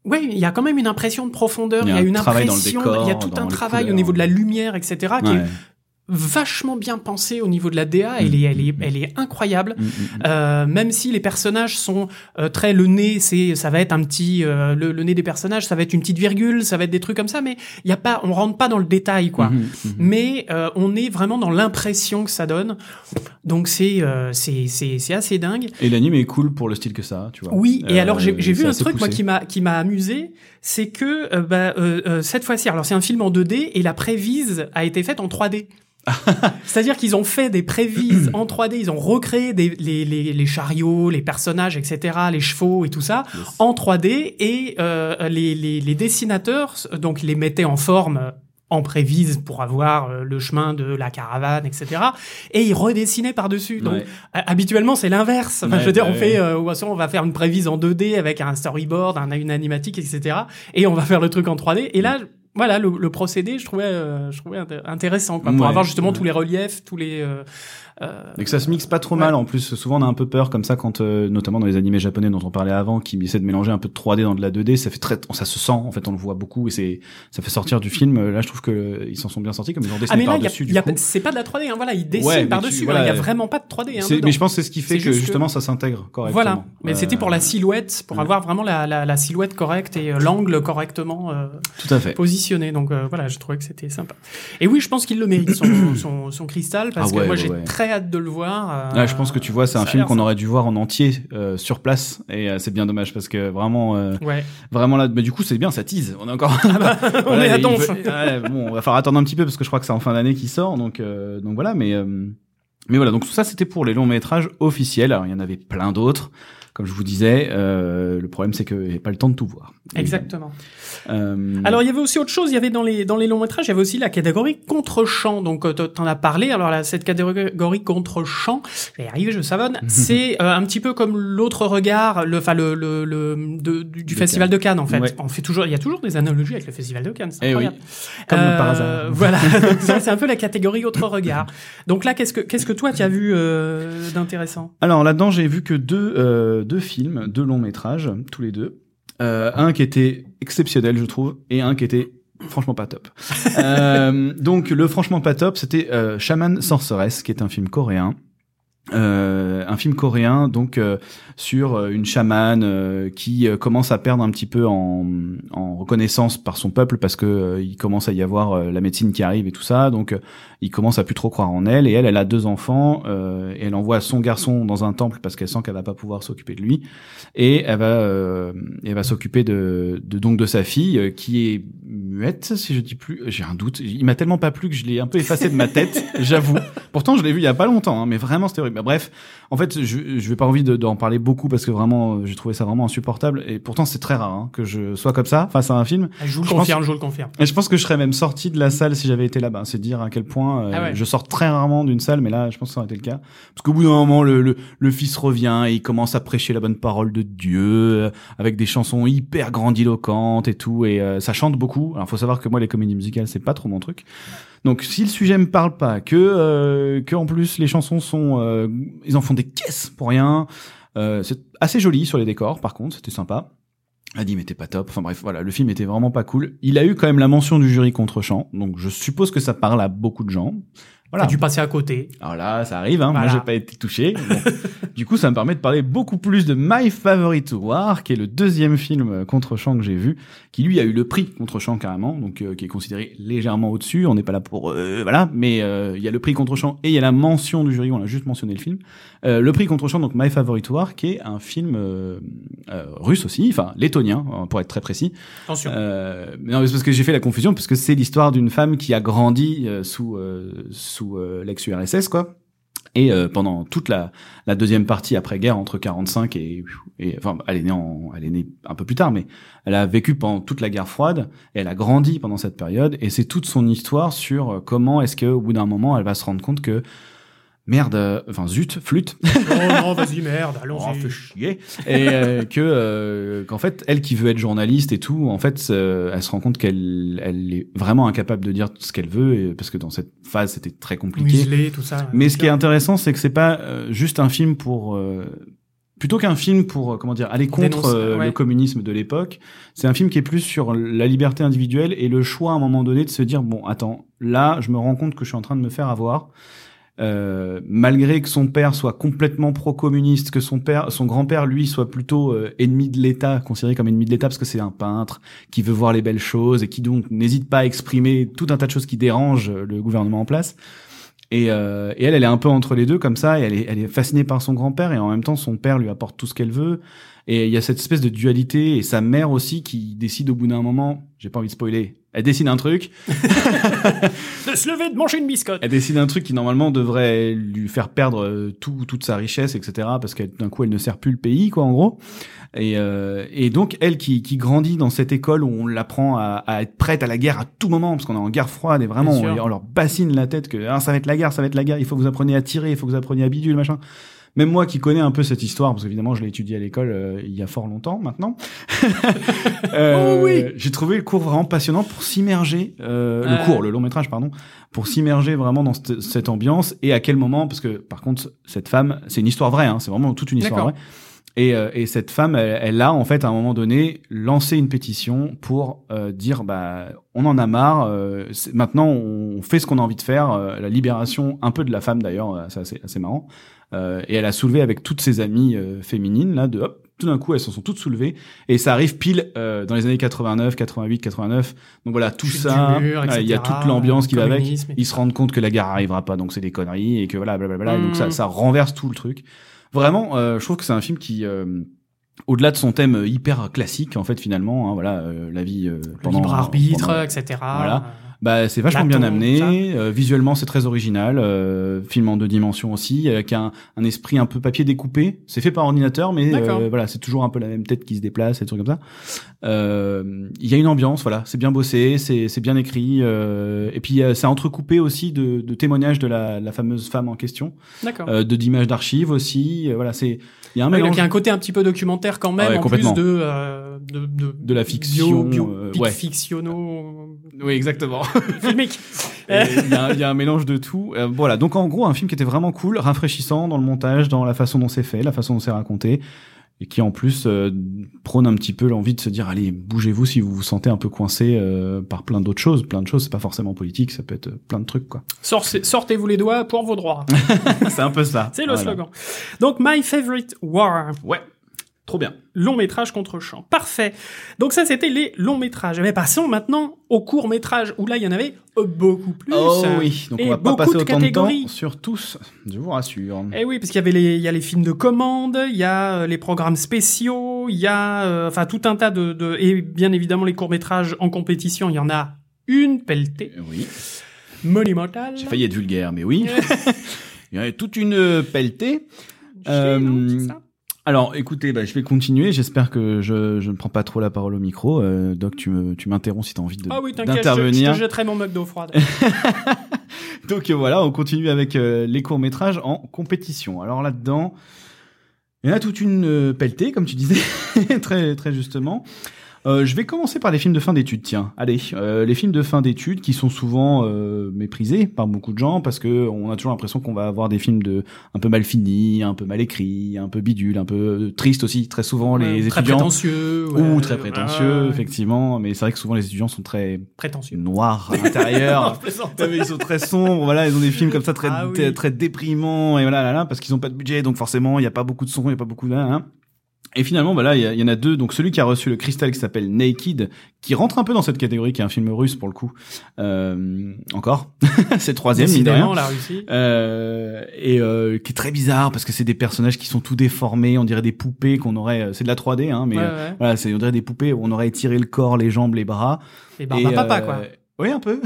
S1: oui, il y a quand même une impression de profondeur.
S2: Il
S1: Il
S2: y a un travail décor,
S1: y a tout un travail au niveau de la lumière, etc. qui
S2: Ouais.
S1: est vachement bien pensé au niveau de la DA. Elle est, elle est, elle est incroyable.
S2: Mm, mm, mm.
S1: Euh, même si les personnages sont euh, très le nez, c'est ça va être un petit euh, le, le nez des personnages, ça va être une petite virgule, ça va être des trucs comme ça, mais il y a pas, on rentre pas dans le détail quoi. Mais euh, on est vraiment dans l'impression que ça donne. Donc c'est euh, c'est c'est c'est assez dingue.
S2: Et l'anime est cool pour le style que ça, tu vois.
S1: Oui, et
S2: Euh,
S1: alors j'ai j'ai vu un truc moi qui m'a qui m'a amusé, c'est que euh, bah, euh, euh, cette fois-ci, alors c'est un film en 2D et la prévise a été faite en 3D. C'est-à-dire qu'ils ont fait des prévises en 3D, ils ont recréé des, les, les, les chariots, les personnages, etc., les chevaux et tout ça
S2: Yes.
S1: en 3D et euh, les, les, les dessinateurs donc les mettaient en forme en prévise pour avoir euh, le chemin de la caravane, etc. Et ils redessinaient par-dessus. Donc
S2: Ouais.
S1: euh, habituellement c'est l'inverse. Enfin,
S2: Ouais,
S1: je veux dire,
S2: bah
S1: on fait, euh, on va faire une prévise en 2D avec un storyboard, un, une animatique, etc. Et on va faire le truc en 3D. Et là, voilà, le, le procédé, je trouvais, euh, je trouvais inté- intéressant, quoi, pour
S2: Ouais.
S1: avoir justement
S2: Ouais.
S1: tous les reliefs, tous les. euh,
S2: Et que ça se mixe pas trop
S1: Ouais.
S2: mal en plus. Souvent on a un peu peur comme ça quand, euh, notamment dans les animés japonais dont on parlait avant, qui essaient de mélanger un peu de 3D dans de la 2D. Ça fait très, ça se sent en fait, on le voit beaucoup et c'est, ça fait sortir du film. Là, je trouve que euh, ils s'en sont bien sortis comme ils ont
S1: Ah
S2: dessiné
S1: mais là,
S2: par
S1: a-
S2: dessus.
S1: c'est pas de la 3D, hein, voilà, ils dessinent
S2: Ouais, tu-
S1: par-dessus. hein, Il
S2: voilà,
S1: y a vraiment pas de 3D. Hein,
S2: mais je pense que c'est ce qui fait que
S1: juste que-
S2: justement ça s'intègre correctement.
S1: Voilà, mais c'était pour la
S2: Euh,
S1: silhouette, pour
S2: ouais.
S1: avoir vraiment la, la, la silhouette correcte et euh, l'angle correctement euh,
S2: Tout à fait.
S1: positionné. Donc euh, voilà, je trouvais que c'était sympa. Et oui, je pense qu'il le mérite son, son, son cristal parce
S2: Ah
S1: que moi j'ai très hâte de le voir. euh,
S2: Là, je pense que tu vois, c'est un
S1: a
S2: film qu'on aurait dû voir en entier euh, sur place, et euh, c'est bien dommage parce que vraiment,
S1: Ouais,
S2: vraiment là, mais du coup, c'est bien, ça tease. On est encore.
S1: on
S2: Voilà,
S1: est à donf.
S2: veut- ouais, bon, on va falloir attendre un petit peu parce que je crois que c'est en fin d'année qui sort, donc donc voilà, mais mais voilà, donc tout ça c'était pour les longs métrages officiels. Alors il y en avait plein d'autres, comme je vous disais. euh, le problème c'est que j'ai pas le temps de tout voir.
S1: Exactement.
S2: Euh,
S1: Alors il y avait aussi autre chose, il y avait dans les dans les longs métrages, il y avait aussi la catégorie contre-champ. Donc euh, t'en as parlé. Alors là, cette catégorie contre-champ, j'y arrivé, je savonne. c'est euh, un petit peu comme l'autre regard, le enfin le le, le de- du, du
S2: De
S1: festival de Cannes en fait.
S2: Ouais.
S1: On fait toujours, il y a toujours des analogies avec le festival de Cannes. C'est
S2: Eh oui. Comme
S1: Euh,
S2: par hasard.
S1: Voilà, c'est un peu la catégorie autre regard. Donc là, qu'est-ce que qu'est-ce que toi tu as vu euh, d'intéressant?
S2: Alors là-dedans, j'ai vu que deux, euh, deux films, deux longs métrages, tous les deux. Euh, un qui était exceptionnel, je trouve, et un qui était franchement pas top. euh, donc le franchement pas top, c'était euh, Shaman Sorceress, qui est un film coréen. Euh, un film coréen donc sur une chamane qui commence à perdre un petit peu en, en reconnaissance par son peuple parce que il commence à y avoir la médecine qui arrive et tout ça donc il commence à plus trop croire en elle et elle elle a deux enfants euh, et elle envoie son garçon dans un temple parce qu'elle sent qu'elle va pas pouvoir s'occuper de lui et elle va euh, elle va s'occuper de, de donc de sa fille euh, qui est muette si je dis plus j'ai un doute il m'a tellement pas plu que je l'ai un peu effacé de ma tête j'avoue pourtant je l'ai vu il y a pas longtemps hein, mais vraiment c'était horrible Bah, bref en fait je je vais pas envie de- d'en parler beaucoup parce que vraiment euh, j'ai trouvé ça vraiment insupportable et pourtant c'est très rare hein, que je sois comme ça face à un film
S1: Je vous le
S2: Je pense-
S1: confirme, je vous le confirme.
S2: et je pense que je serais même sorti de la salle si j'avais été là-bas. C'est dire à quel point euh,
S1: Ah ouais.
S2: je sors très rarement d'une salle, mais là, je pense que ça aurait été le cas. Parce qu'au bout d'un moment, le, le, le fils revient et il commence à prêcher la bonne parole de Dieu euh, avec des chansons hyper grandiloquentes et tout. Et euh, ça chante beaucoup. Alors, faut savoir que moi, les comédies musicales, c'est pas trop mon truc. Donc, si le sujet me parle pas, que euh, que en plus les chansons sont, euh, ils en font des caisses pour rien. Euh, c'est assez joli sur les décors, par contre, c'était sympa. Adim était pas top. Enfin bref, voilà, le film était vraiment pas cool. Il a eu quand même la mention du jury contre champ, donc je suppose que ça parle à beaucoup de gens.
S1: Voilà. T'as dû passer à côté.
S2: Alors là, ça arrive, hein. Moi, j'ai pas été touché. du coup, ça me permet de parler beaucoup plus de My Favorite War, qui est le deuxième film contre-champ que j'ai vu, qui lui a eu le prix contre-champ carrément, donc euh, qui est considéré légèrement au-dessus. On n'est pas là pour, euh, voilà, mais euh, il y a le prix contre-champ et il y a la mention du jury. On a juste mentionné le film. le prix contre-champ, donc My Favorite War, qui est un film russe aussi, enfin lettonien pour être très précis.
S1: Attention.
S2: non, c'est parce que j'ai fait la confusion parce que c'est l'histoire d'une femme qui a grandi sous sous euh, l'ex-URSS, quoi. Et euh, pendant toute la, la deuxième partie après-guerre, entre 45 et, et enfin, elle est née en, elle est née un peu plus tard, mais elle a vécu pendant toute la guerre froide. Elle a grandi pendant cette période, et c'est toute son histoire sur euh, comment est-ce que, au bout d'un moment, elle va se rendre compte que merde, euh, enfin zut, flûte.
S1: oh non, vas-y, merde, allons-y.
S2: Oh, fait chier. Et euh, que euh, qu'en fait, elle qui veut être journaliste et tout, en fait, elle se rend compte qu'elle elle est vraiment incapable de dire ce qu'elle veut, et, parce que dans cette phase, c'était très compliqué.
S1: Muselé, tout ça.
S2: Mais ce qui est intéressant, c'est que c'est pas juste un film pour plutôt qu'un film pour comment dire aller contre le communisme de l'époque, c'est un film qui est plus sur la liberté individuelle et le choix à un moment donné de se dire bon attends là je me rends compte que je suis en train de me faire avoir euh, malgré que son père soit complètement pro-communiste, que son père, son grand-père lui soit plutôt euh, ennemi de l'État, considéré comme ennemi de l'État parce que c'est un peintre qui veut voir les belles choses et qui donc n'hésite pas à exprimer tout un tas de choses qui dérangent le gouvernement en place. Et, euh, et elle, elle est un peu entre les deux comme ça, et elle est, elle est fascinée par son grand-père et en même temps son père lui apporte tout ce qu'elle veut. Et il y a cette espèce de dualité et sa mère aussi qui décide au bout d'un moment, j'ai pas envie de spoiler, elle décide un truc.
S1: de se lever, de manger une biscotte.
S2: Elle décide un truc qui normalement devrait lui faire perdre euh, tout, toute sa richesse, etc. Parce que d'un coup elle ne sert plus le pays, quoi, en gros. Et, euh, et donc elle qui, qui grandit dans cette école où on l'apprend à, à, être prête à la guerre à tout moment, parce qu'on est en guerre froide et vraiment on, leur bassine la tête que ah, ça va être la guerre, ça va être la guerre, il faut que vous appreniez à tirer, il faut que vous appreniez à bidule, machin même moi qui connais un peu cette histoire, parce qu'évidemment je l'ai étudié à l'école euh, il y a fort longtemps maintenant,
S1: euh, oh oui.
S2: j'ai trouvé le cours vraiment passionnant pour s'immerger, euh, le cours, le long métrage pardon, pour s'immerger vraiment dans cette, cette, ambiance et à quel moment, parce que par contre cette femme, c'est une histoire vraie, hein, c'est vraiment toute une histoire vraie. Et, euh, et, cette femme, elle, elle, a en fait à un moment donné lancé une pétition pour euh, dire bah on en a marre. Euh, maintenant, on fait ce qu'on a envie de faire. la libération un peu de la femme d'ailleurs, c'est assez, assez marrant. Et elle a soulevé avec toutes ses amies féminines là de hop, tout d'un coup elles se sont toutes soulevées et ça arrive pile dans les années 89, 88, 89. Donc voilà tout ça, il y a toute l'ambiance qui va avec. Ils se rendent compte que la guerre arrivera pas, donc c'est des conneries et que voilà blablabla. donc ça, mmh. ça renverse tout le truc. Vraiment, euh, je trouve que c'est un film qui euh, au-delà de son thème hyper classique en fait finalement hein, voilà euh, la vie pendant
S1: libre arbitre etc
S2: voilà bah, c'est vachement bien amené. Euh, visuellement, c'est très original. Euh, film en deux dimensions aussi, avec un, un esprit un peu papier découpé. C'est fait par ordinateur, mais euh, voilà, c'est toujours un peu la même tête qui se déplace, et des trucs comme ça. Euh, il y a une ambiance, voilà, c'est bien bossé, c'est c'est bien écrit. et puis c'est entrecoupé aussi de, de témoignages de la, la fameuse femme en question.
S1: D'accord.
S2: de d'images d'archives aussi. voilà, c'est il y a un mélange.
S1: il y a un côté un petit peu documentaire quand même, en plus de, euh, de, de,
S2: de la fiction,
S1: bio, bio, ouais. fictionno.
S2: Oui, exactement.
S1: Filmique.
S2: Il y, a, y, a un mélange de tout. Euh, voilà, donc en gros, un film qui était vraiment cool, rafraîchissant dans le montage, dans la façon dont c'est fait, la façon dont c'est raconté et qui en plus euh, prône un petit peu l'envie de se dire allez bougez-vous si vous vous sentez un peu coincé euh, par plein d'autres choses. Plein de choses c'est pas forcément politique ça peut être plein de trucs quoi.
S1: Sortez-vous les doigts pour vos droits.
S2: C'est un peu ça.
S1: C'est le slogan. Donc my favorite war.
S2: Ouais Trop bien.
S1: Long métrage contre champ. Parfait. Donc ça, c'était les longs métrages. Mais passons maintenant au court métrage, où là, il y en avait beaucoup plus.
S2: Oh oui, donc on va pas passer autant de temps sur tous, je vous rassure.
S1: Eh oui, parce qu'il y avait les, il y a les films de commande, il y a euh, les programmes spéciaux, il y a, euh, enfin, tout un tas de, de, et bien évidemment les courts métrages en compétition, il y en a une pelletée.
S2: Oui.
S1: Monumental.
S2: J'ai failli être vulgaire, mais oui. il y en a toute une pelletée.
S1: Euh,
S2: alors, écoutez, bah, je vais continuer. J'espère que je, je ne prends pas trop la parole au micro. Euh, Doc, tu, me, tu m'interromps si tu as envie de,
S1: ah oui,
S2: d'intervenir.
S1: Je, je te jetterai mon mug d'eau froide.
S2: Donc euh, voilà, on continue avec euh, les courts-métrages en compétition. Alors là-dedans, il y en a toute une pelletée, comme tu disais, très, très justement. Euh, je vais commencer par les films de fin d'études, tiens. Allez, euh, les films de fin d'études qui sont souvent euh, méprisés par beaucoup de gens parce que on a toujours l'impression qu'on va avoir des films de un peu mal finis, un peu mal écrits, un peu bidule, un peu triste aussi. Très souvent les
S1: très
S2: étudiants
S1: prétentieux
S2: ou
S1: ouais,
S2: très
S1: ouais,
S2: prétentieux,
S1: ouais.
S2: effectivement. Mais c'est vrai que souvent les étudiants sont très
S1: prétentieux.
S2: noirs à l'intérieur. Ouais, ils sont très sombres, voilà, ils ont des films comme ça très
S1: Ah oui.
S2: très, déprimants et voilà là, là parce qu'ils ont pas de budget, donc forcément il y a pas beaucoup de son, il y a pas beaucoup de là, là. Et finalement, bah là, il y, en a deux. Donc celui qui a reçu le cristal qui s'appelle Naked, qui rentre un peu dans cette catégorie, qui est un film russe pour le coup. Euh, encore, c'est troisième.
S1: Décidément, la Russie.
S2: Euh, et euh, qui est très bizarre parce que c'est des personnages qui sont tout déformés, on dirait des poupées qu'on aurait. euh, C'est de la 3D, hein, mais
S1: Ouais,
S2: euh,
S1: ouais.
S2: voilà, c'est on dirait des poupées où on aurait étiré le corps, les jambes, les bras.
S1: Et Barba
S2: Et,
S1: Papa,
S2: euh,
S1: quoi.
S2: Oui, un peu.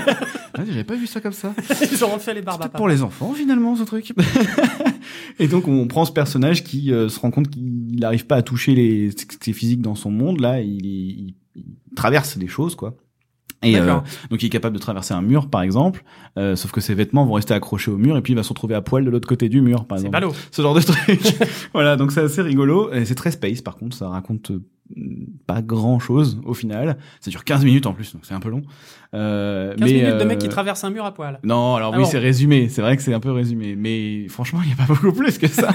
S2: J'avais pas vu ça comme ça.
S1: Ils ont refait les Barba
S2: Peut-être
S1: Papa.
S2: pour les enfants finalement ce truc. et donc on prend ce personnage qui euh, se rend compte qu'il n'arrive pas à toucher les ses physiques dans son monde là, il, il- il traverse des choses quoi. Et euh, donc il est capable de traverser un mur par exemple, euh, sauf que ses vêtements vont rester accrochés au mur et puis il va se retrouver à poil de l'autre côté du mur par
S1: C'est
S2: exemple.
S1: ballot.
S2: Ce genre de truc. voilà, donc c'est assez rigolo et c'est très space par contre, ça raconte euh, pas grand chose au final. Ça dure 15 minutes en plus, donc c'est un peu long. Euh,
S1: 15
S2: mais,
S1: minutes de
S2: euh,
S1: mec qui traverse un mur à poil.
S2: non, alors
S1: Ah
S2: oui,
S1: bon.
S2: c'est résumé. C'est vrai que c'est un peu résumé, mais franchement, il y a pas beaucoup plus que ça.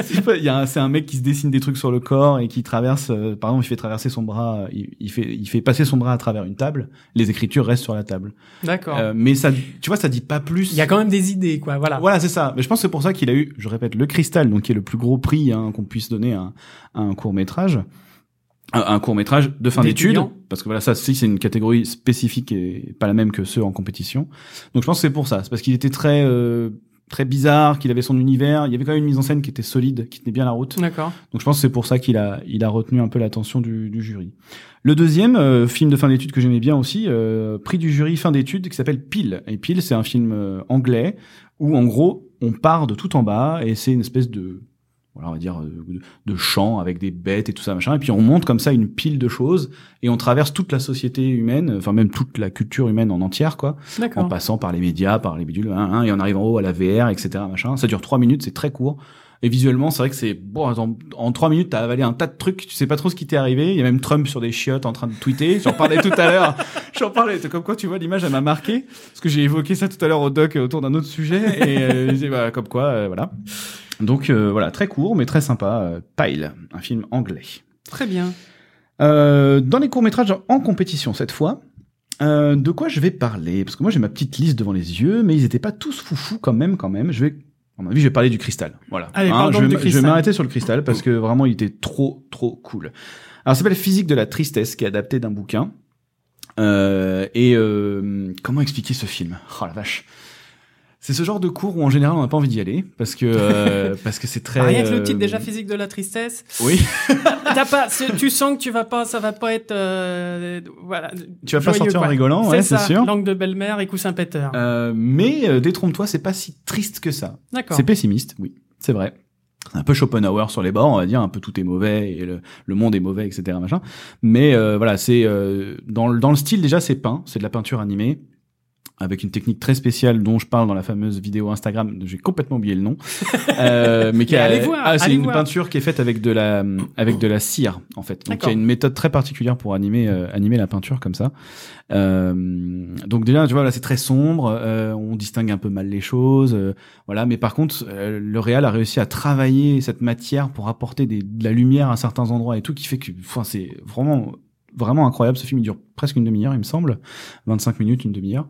S2: c'est un- mec qui se dessine des trucs sur le corps et qui traverse. euh, par exemple, il fait traverser son bras. euh, Il, il fait, il fait passer son bras à travers une table. Les écritures restent sur la table.
S1: D'accord.
S2: Euh, mais ça, tu vois, ça dit pas plus.
S1: Il y a quand même des idées, quoi. Voilà.
S2: Voilà, c'est ça. Mais je pense que c'est pour ça qu'il a eu, je répète, le cristal, donc qui est le plus gros prix hein, qu'on puisse donner à, à un court métrage, un, court métrage de fin d'études, parce que voilà, ça, si c'est une catégorie spécifique et pas la même que ceux en compétition. Donc je pense que c'est pour ça. C'est parce qu'il était très euh, très bizarre, qu'il avait son univers. Il y avait quand même une mise en scène qui était solide, qui tenait bien la route.
S1: D'accord.
S2: Donc je pense que c'est pour ça qu'il a, il a retenu un peu l'attention du, du jury. Le deuxième euh, film de fin d'études que j'aimais bien aussi, euh, prix du jury fin d'études, qui s'appelle Pile. Et Pile, c'est un film euh, anglais où en gros on part de tout en bas et c'est une espèce de voilà, on va dire euh, de, de champ avec des bêtes et tout ça machin et puis on monte comme ça une pile de choses et on traverse toute la société humaine enfin même toute la culture humaine en entière quoi en passant par les médias, par les bidules, hein, hein, et on arrive en haut à la VR, etc. Machin. Ça dure trois minutes, c'est très court. Et visuellement, c'est vrai que c'est bon. En, en trois minutes, t'as avalé un tas de trucs. Tu sais pas trop ce qui t'est arrivé. Il y a même Trump sur des chiottes en train de tweeter. J'en parlais tout à l'heure. J'en parlais. C'est comme quoi, tu vois, l'image, elle m'a marqué parce que j'ai évoqué ça tout à l'heure au doc autour d'un autre sujet. Et euh, voilà, comme quoi, euh, voilà. Donc euh, voilà, très court mais très sympa. euh, Pile, un film anglais.
S1: Très bien.
S2: Euh, dans les courts-métrages en compétition cette fois, euh, de quoi je vais parler? Parce que moi j'ai ma petite liste devant les yeux, mais ils étaient pas tous foufous quand même, quand même. Je vais, à mon avis, je vais parler du cristal. Voilà. Hein,
S1: Allez, parle
S2: je, vais,
S1: du
S2: m- je vais
S1: cristal.
S2: m'arrêter sur le cristal parce que vraiment il était trop, trop cool. Alors ça s'appelle Physique de la tristesse, qui est adapté d'un bouquin. Euh, et euh, comment expliquer ce film? Oh la vache. C'est ce genre de cours où en général on n'a pas envie d'y aller parce que euh, parce que c'est très
S1: Rien que le
S2: euh,
S1: titre déjà physique de la tristesse.
S2: Oui,
S1: T'as pas, tu sens que tu vas pas, ça va pas être, euh, voilà.
S2: tu vas pas sortir en
S1: quoi.
S2: rigolant, ouais, c'est sûr.
S1: Langue de belle-mère et coussin péteur.
S2: Euh, mais euh, détrompe-toi, c'est pas si triste que ça.
S1: D'accord.
S2: C'est pessimiste, oui, c'est vrai. Un peu Schopenhauer sur les bords, on va dire, un peu tout est mauvais et le, le monde est mauvais, etc. Machin. Mais euh, voilà, c'est euh, dans, le- dans le style déjà, c'est peint, c'est de la peinture animée avec une technique très spéciale dont je parle dans la fameuse vidéo Instagram. J'ai complètement oublié le nom, euh, mais qui a-
S1: allez voir,
S2: ah, c'est une
S1: voir.
S2: peinture qui est faite avec de la avec de la cire en fait. Donc il y a une méthode très particulière pour animer euh, animer la peinture comme ça. Euh, donc déjà, tu vois, là, c'est très sombre. euh, on distingue un peu mal les choses. euh, voilà, mais par contre, euh, le réal a réussi à travailler cette matière pour apporter des, de la lumière à certains endroits et tout, qui fait que, enfin, c'est vraiment vraiment incroyable. Ce film il dure presque une demi-heure, il me semble, 25 minutes, une demi-heure.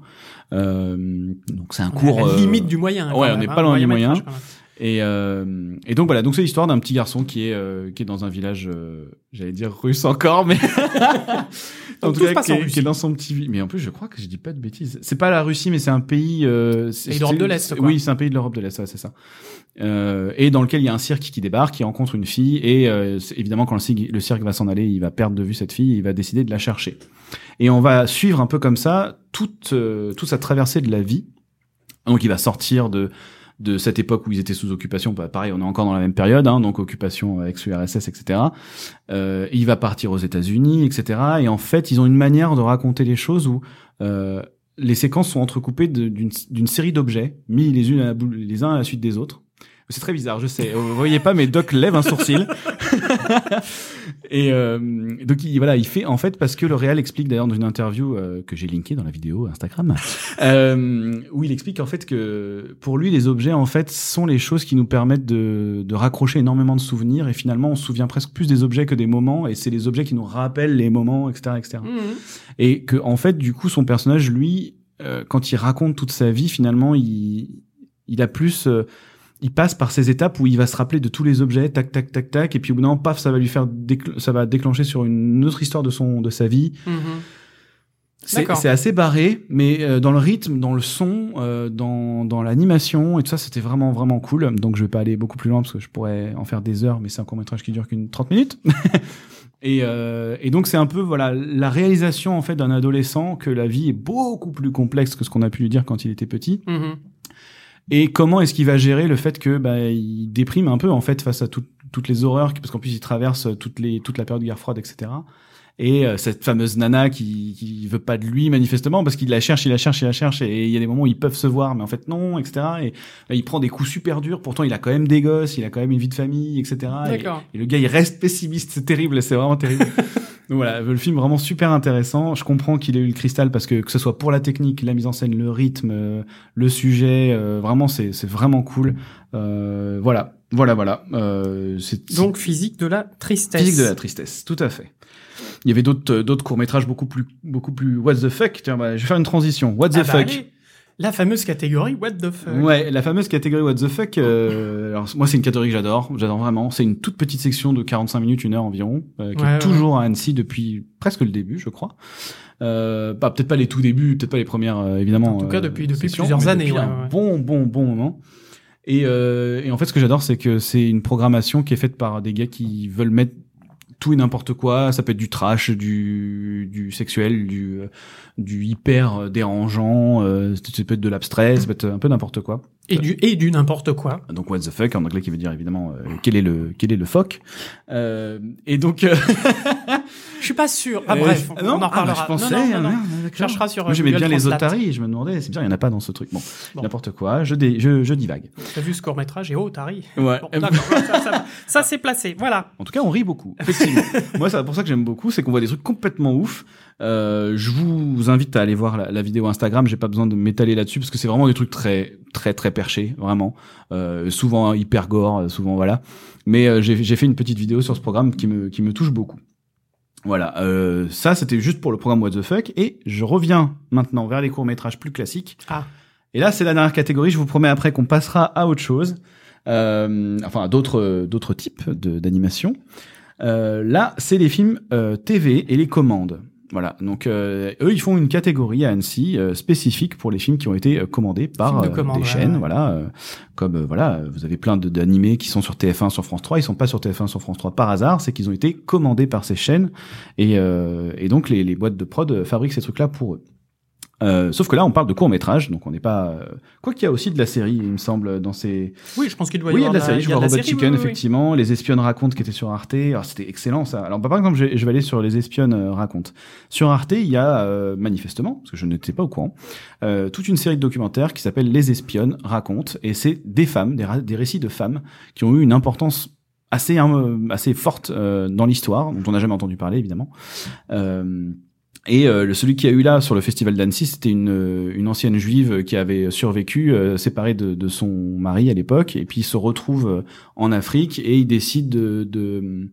S2: Euh, donc c'est un
S1: On est à
S2: cours.
S1: la
S2: euh,
S1: limite du moyen. quand
S2: ouais, on n'est
S1: hein,
S2: pas loin du
S1: moyen métrage.
S2: Et, euh, et donc voilà, donc c'est l'histoire d'un petit garçon qui est euh, qui est dans un village, euh, j'allais dire russe encore, mais en tout cas qui est, qui est dans son petit. Mais en plus, je crois que je dis pas de bêtises. C'est pas la Russie, mais c'est un pays. Euh, c'est- c'est-
S1: de l'Est.
S2: Oui, c'est un pays de l'Europe de l'Est, ouais, c'est ça. Euh, et dans lequel il y a un cirque qui débarque, qui rencontre une fille, et euh, évidemment quand le cirque, le cirque va s'en aller, il va perdre de vue cette fille, et il va décider de la chercher. Et on va suivre un peu comme ça toute toute sa traversée de la vie. Donc il va sortir de de cette époque où ils étaient sous occupation, bah, pareil, on est encore dans la même période, hein, donc occupation ex-URSS, etc. Euh, il va partir aux États-Unis, etc. Et en fait, ils ont une manière de raconter les choses où euh, les séquences sont entrecoupées d'une série d'objets mis les uns à la suite des autres. C'est très bizarre, je sais. Vous voyez pas, mais Doc lève un sourcil. Et euh, donc il, voilà, il fait en fait parce que le réal explique d'ailleurs dans une interview euh, que j'ai linkée dans la vidéo Instagram, euh, où il explique en fait que pour lui les objets en fait sont les choses qui nous permettent de, de raccrocher énormément de souvenirs et finalement on se souvient presque plus des objets que des moments et c'est les objets qui nous rappellent les moments, etc., etc.
S1: Mhm.
S2: Et que en fait du coup son personnage lui euh, quand il raconte toute sa vie finalement il il a plus euh, il passe par ces étapes où il va se rappeler de tous les objets, tac, tac, tac, tac, et puis au bout d'un moment, paf, ça va lui faire, ça va déclencher sur une autre histoire de son, de sa vie.
S1: Mhm.
S2: C'est
S1: D'accord.
S2: c'est assez barré, mais euh, dans le rythme, dans le son, euh, dans, dans l'animation et tout ça, c'était vraiment, vraiment cool. Donc je vais pas aller beaucoup plus loin parce que je pourrais en faire des heures, mais c'est un court métrage qui dure qu'une 30 minutes. et, euh, et donc c'est un peu, voilà, la réalisation en fait d'un adolescent que la vie est beaucoup plus complexe que ce qu'on a pu lui dire quand il était petit.
S1: Mhm.
S2: Et comment est-ce qu'il va gérer le fait que bah, il déprime un peu en fait face à tout- toutes les horreurs, parce qu'en plus il traverse toutes les, toute la période de guerre froide, etc. Et euh, cette fameuse nana qui, qui veut pas de lui manifestement parce qu'il la cherche, il la cherche, il la cherche, et il y a des moments où ils peuvent se voir, mais en fait non, etc. Et là, il prend des coups super durs. Pourtant, il a quand même des gosses, il a quand même une vie de famille, etc. Et, et le gars, il reste pessimiste. C'est terrible, c'est vraiment terrible. Donc voilà, le film vraiment super intéressant. Je comprends qu'il ait eu le cristal parce que que ce soit pour la technique, la mise en scène, le rythme, euh, le sujet, euh, vraiment c'est c'est vraiment cool. Euh, voilà, voilà, voilà. Euh, c'est
S1: Donc physique de la tristesse.
S2: physique de la tristesse, tout à fait. Il y avait d'autres d'autres courts métrages beaucoup plus beaucoup plus what the fuck? Tiens, bah, je vais faire une transition. What the
S1: Ah bah
S2: fuck?
S1: allez. La fameuse catégorie What the fuck.
S2: Ouais, la fameuse catégorie What the fuck. euh, alors moi, c'est une catégorie que j'adore. J'adore vraiment. C'est une toute petite section de 45 minutes, une heure environ, euh, qui
S1: Ouais,
S2: est
S1: ouais.
S2: toujours à Annecy depuis presque le début, je crois. Euh, bah, peut-être pas les tout débuts, peut-être pas les premières, euh, évidemment.
S1: En tout cas,
S2: euh,
S1: depuis- depuis
S2: sessions,
S1: plusieurs années,
S2: depuis
S1: ouais,
S2: un bon, bon, bon moment. Et, euh, et en fait, ce que j'adore, c'est que c'est une programmation qui est faite par des gars qui veulent mettre tout et n'importe quoi. Ça peut être du trash, du, du sexuel, du, euh, du hyper euh, dérangeant. euh, ça peut être de l'abstrait, ça peut être un peu n'importe quoi.
S1: Et du et du n'importe quoi.
S2: Donc what the fuck en anglais qui veut dire évidemment euh, quel est le quel est le fuck. Euh, et donc euh,
S1: suis pas sûr. Ah
S2: euh,
S1: bref, on,
S2: non,
S1: on en
S2: ah, bah,
S1: reparlera.
S2: je pensais,
S1: non, non, non,
S2: ah,
S1: non.
S2: d'accord.
S1: Cherchera sur,
S2: Moi
S1: euh,
S2: j'aimais
S1: Google
S2: bien les otaries, je me demandais, c'est bizarre, il n'y en a pas dans ce truc. Bon,
S1: Bon.
S2: n'importe quoi, je, dé, je je divague.
S1: T'as vu ce court métrage et oh.
S2: Ouais.
S1: Bon, d'accord, ça, ça, ça c'est placé. Voilà.
S2: En tout cas, on rit beaucoup. Effectivement. Moi, c'est pour ça que j'aime beaucoup, c'est qu'on voit des trucs complètement ouf. Euh, je vous invite à aller voir la, la vidéo Instagram. J'ai pas besoin de m'étaler là-dessus parce que c'est vraiment des trucs très, très, très perchés, vraiment. Euh, souvent hyper gore, souvent voilà. Mais euh, j'ai j'ai fait une petite vidéo sur ce programme qui me, qui me touche beaucoup. Voilà, euh, ça c'était juste pour le programme What the Fuck et je reviens maintenant vers les courts métrages plus classiques.
S1: Ah.
S2: Et là c'est la dernière catégorie. Je vous promets après qu'on passera à autre chose, euh, enfin à d'autres d'autres types d'animation. Euh, là c'est les films euh, TV et les commandes. Voilà, donc euh, eux ils font une catégorie à Annecy euh, spécifique pour les films qui ont été euh, commandés par
S1: de
S2: euh,
S1: commande,
S2: des
S1: ouais,
S2: chaînes, voilà, euh, comme voilà, vous avez plein de- d'animés qui sont sur TF1, sur France 3, ils sont pas sur TF1, sur France 3 par hasard, c'est qu'ils ont été commandés par ces chaînes. Et, euh, et donc les, les boîtes de prod fabriquent ces trucs-là pour eux. Euh, sauf que là, on parle de court métrage, donc on n'est pas. euh, Quoi qu'il y a aussi de la série, il me semble, dans ces.
S1: Oui, je pense qu'il doit y
S2: Oui, il y a
S1: avoir
S2: de la série. Je vois Robot
S1: série,
S2: Chicken,
S1: oui, oui, oui.
S2: effectivement. Les espionnes racontent qui était sur Arte. Alors c'était excellent ça. Alors bah, par exemple, je, je vais aller sur les espionnes euh, racontent. Sur Arte, il y a euh, manifestement, parce que je n'étais pas au courant, euh, toute une série de documentaires qui s'appelle Les espionnes racontent, et c'est des femmes, des, des récits de femmes qui ont eu une importance assez hein, assez forte euh, dans l'histoire, dont on n'a jamais entendu parler évidemment. Euh, et euh, celui qui a eu là sur le festival d'Annecy, c'était une, euh, une ancienne juive qui avait survécu, euh, séparée de, de son mari à l'époque, et puis il se retrouve euh, en Afrique et il décide de... de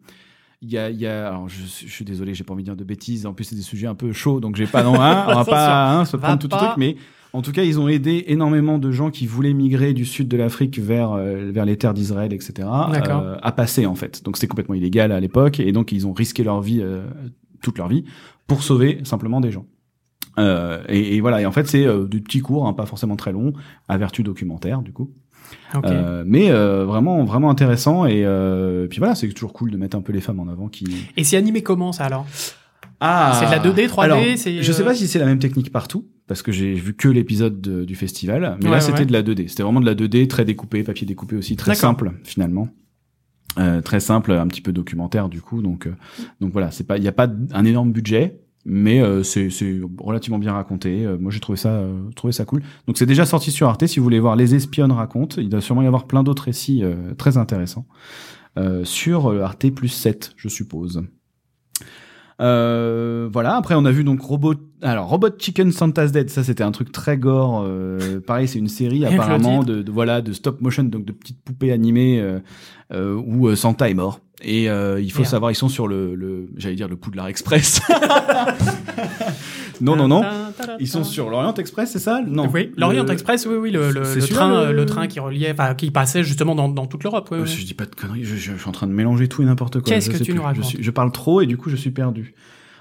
S2: il y a, il y a, alors je, suis- je suis désolé, j'ai pas envie de dire de bêtises. En plus, c'est des sujets un peu chauds, donc j'ai pas, non, hein, on va pas hein, se
S1: Va
S2: prendre tout le truc, mais en tout cas, ils ont aidé énormément de gens qui voulaient migrer du sud de l'Afrique vers euh, vers les terres d'Israël, etc. Euh, à passer en fait. Donc c'était complètement illégal à l'époque, et donc ils ont risqué leur vie, euh, toute leur vie, pour sauver simplement des gens. Euh, et, et voilà. Et en fait, c'est euh, du petit cours, hein, pas forcément très long, à vertu documentaire du coup.
S1: Ok.
S2: Euh, mais euh, vraiment, vraiment intéressant. Et euh, puis voilà, c'est toujours cool de mettre un peu les femmes en avant qui.
S1: Et c'est animé comment ça alors?
S2: Ah,
S1: C'est de la 2D, 3D,
S2: Alors,
S1: c'est,
S2: je sais
S1: euh,
S2: pas si c'est la même technique partout, parce que j'ai vu que l'épisode de- du festival. Mais
S1: Ouais,
S2: là,
S1: ouais,
S2: c'était
S1: ouais.
S2: de la 2D. C'était vraiment de la 2D, très découpé, papier découpé aussi, très simple finalement. Euh, très simple, un petit peu documentaire du coup. Donc, euh, donc voilà, c'est pas, il y a pas un énorme budget. Mais euh, c'est relativement bien raconté. Euh, moi, j'ai trouvé ça, euh, trouvé ça cool. Donc, c'est déjà sorti sur Arte. Si vous voulez voir Les Espionnes racontent, il doit sûrement y avoir plein d'autres récits très intéressants sur Arte plus 7, je suppose. Euh, voilà. Après, on a vu donc Robot. Alors, Robot Chicken Santa's Dead. Ça, c'était un truc très gore. Euh, pareil, c'est une série apparemment de, de- voilà de stop motion, donc de petites poupées animées euh, euh, où euh, Santa est mort. Et euh, il faut
S1: Merde.
S2: savoir, ils sont sur le, le j'allais dire le Poudlard Express. non, non, non. Ils sont sur l'Orient Express, c'est ça? Non.
S1: Oui, l'Orient
S2: Le-
S1: Express, oui, oui, le, le, le train,
S2: le-
S1: le... train qui reliait, enfin, qui passait justement dans, dans toute l'Europe. oui,
S2: Euh,
S1: oui.
S2: Si je dis pas de conneries, je, je- je suis en train de mélanger tout et n'importe quoi.
S1: Qu'est-ce que tu
S2: plus.
S1: nous racontes
S2: je, suis- je parle trop et du coup je suis perdu.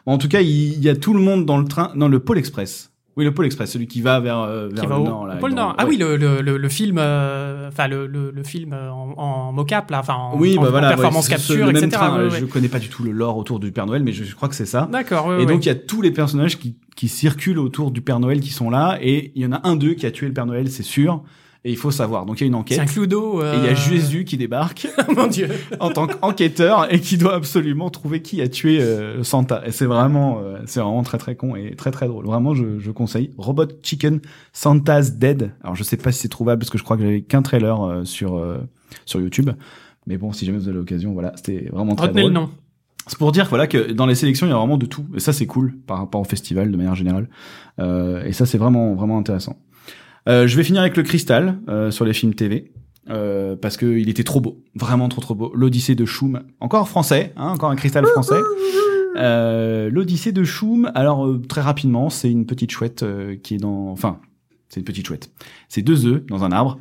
S2: En tout cas, il, il y a tout le monde dans le train, dans le pôle express. Oui, le pôle express, celui qui va vers, euh, vers
S1: qui
S2: le
S1: au,
S2: nord. Là,
S1: au pôle Nord. Ah
S2: ouais.
S1: oui, le, le, le, le film, euh, enfin le, le, le film euh, en, en mocap là, enfin en,
S2: Oui, bah
S1: en
S2: voilà,
S1: performance
S2: ouais,
S1: capture,
S2: le
S1: etc.
S2: train,
S1: ouais,
S2: euh. Je connais pas du tout le lore autour du Père Noël, mais je, je crois que c'est ça.
S1: D'accord.
S2: et donc il y a tous les personnages qui, qui circulent autour du Père Noël qui sont là, et il y en a un d'eux qui a tué le Père Noël, c'est sûr. Et il faut savoir. Donc il y a une enquête.
S1: c'est un Cluedo.
S2: Et il y a
S1: euh,
S2: Jésus qui débarque
S1: Mon Dieu.
S2: en tant qu'enquêteur et qui doit absolument trouver qui a tué euh, Santa. Et c'est vraiment, euh, c'est vraiment très très con et très très drôle. Vraiment, je, je conseille. Robot Chicken Santa's Dead. Alors je sais pas si c'est trouvable parce que je crois que j'avais qu'un trailer euh, sur euh, sur YouTube. Mais bon, si jamais vous avez l'occasion, voilà, c'était vraiment très
S1: Retenez le nom.
S2: C'est pour dire voilà que dans les sélections, il y a vraiment de tout. Et ça, c'est cool par rapport au festival de manière générale. Euh, et ça, c'est vraiment vraiment intéressant. Euh, je vais finir avec le cristal euh, sur les films TV. Euh, parce que il était trop beau, vraiment trop trop beau. L'Odyssée de Choum, encore français, hein, encore un cristal français. Euh, L'Odyssée de Choum, alors euh, très rapidement, c'est une petite chouette euh, qui est dans, enfin, c'est une petite chouette. C'est deux œufs dans un arbre.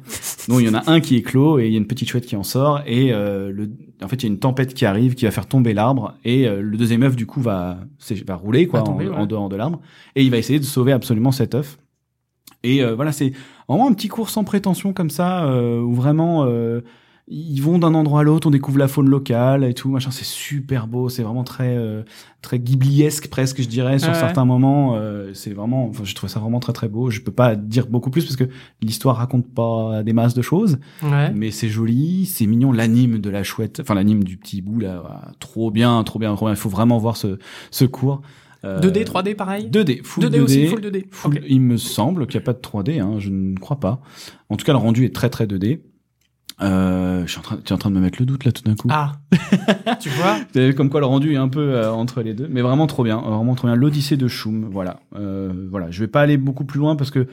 S2: dont il y en a un qui est clos et il y a une petite chouette qui en sort et euh, le, en fait il y a une tempête qui arrive qui va faire tomber l'arbre et euh, le deuxième œuf du coup va va rouler quoi
S1: Va tomber,
S2: en,
S1: ouais.
S2: en dehors de l'arbre et il va essayer de sauver absolument cet œuf. Et euh, voilà, c'est vraiment un petit cours sans prétention comme ça, euh, où vraiment euh, ils vont d'un endroit à l'autre, on découvre la faune locale et tout, machin. C'est super beau, c'est vraiment très euh, très ghibliesque presque, je dirais, sur
S1: Ouais,
S2: certains moments. euh, c'est vraiment, enfin, je trouve ça vraiment très très beau. Je peux pas dire beaucoup plus parce que l'histoire raconte pas des masses de choses,
S1: Ouais.
S2: mais c'est joli, c'est mignon. L'anime de la chouette, enfin l'anime du petit bout là, voilà, trop bien, trop bien, trop bien. Il faut vraiment voir ce ce cours. Euh,
S1: 2D, 3D, pareil
S2: 2D, full
S1: 2D
S2: 2D.
S1: aussi, full 2D.
S2: Full-
S1: Ok.
S2: Il me semble qu'il n'y a pas de 3D, hein, je ne crois pas. En tout cas, le rendu est très très 2D. Euh, je suis en train, tu es en train de me mettre le doute là tout d'un coup.
S1: Ah, tu vois
S2: Comme quoi le rendu est un peu euh, entre les deux, mais vraiment trop bien, vraiment trop bien. L'Odyssée de Shum, voilà, euh, voilà. Je vais pas aller beaucoup plus loin parce que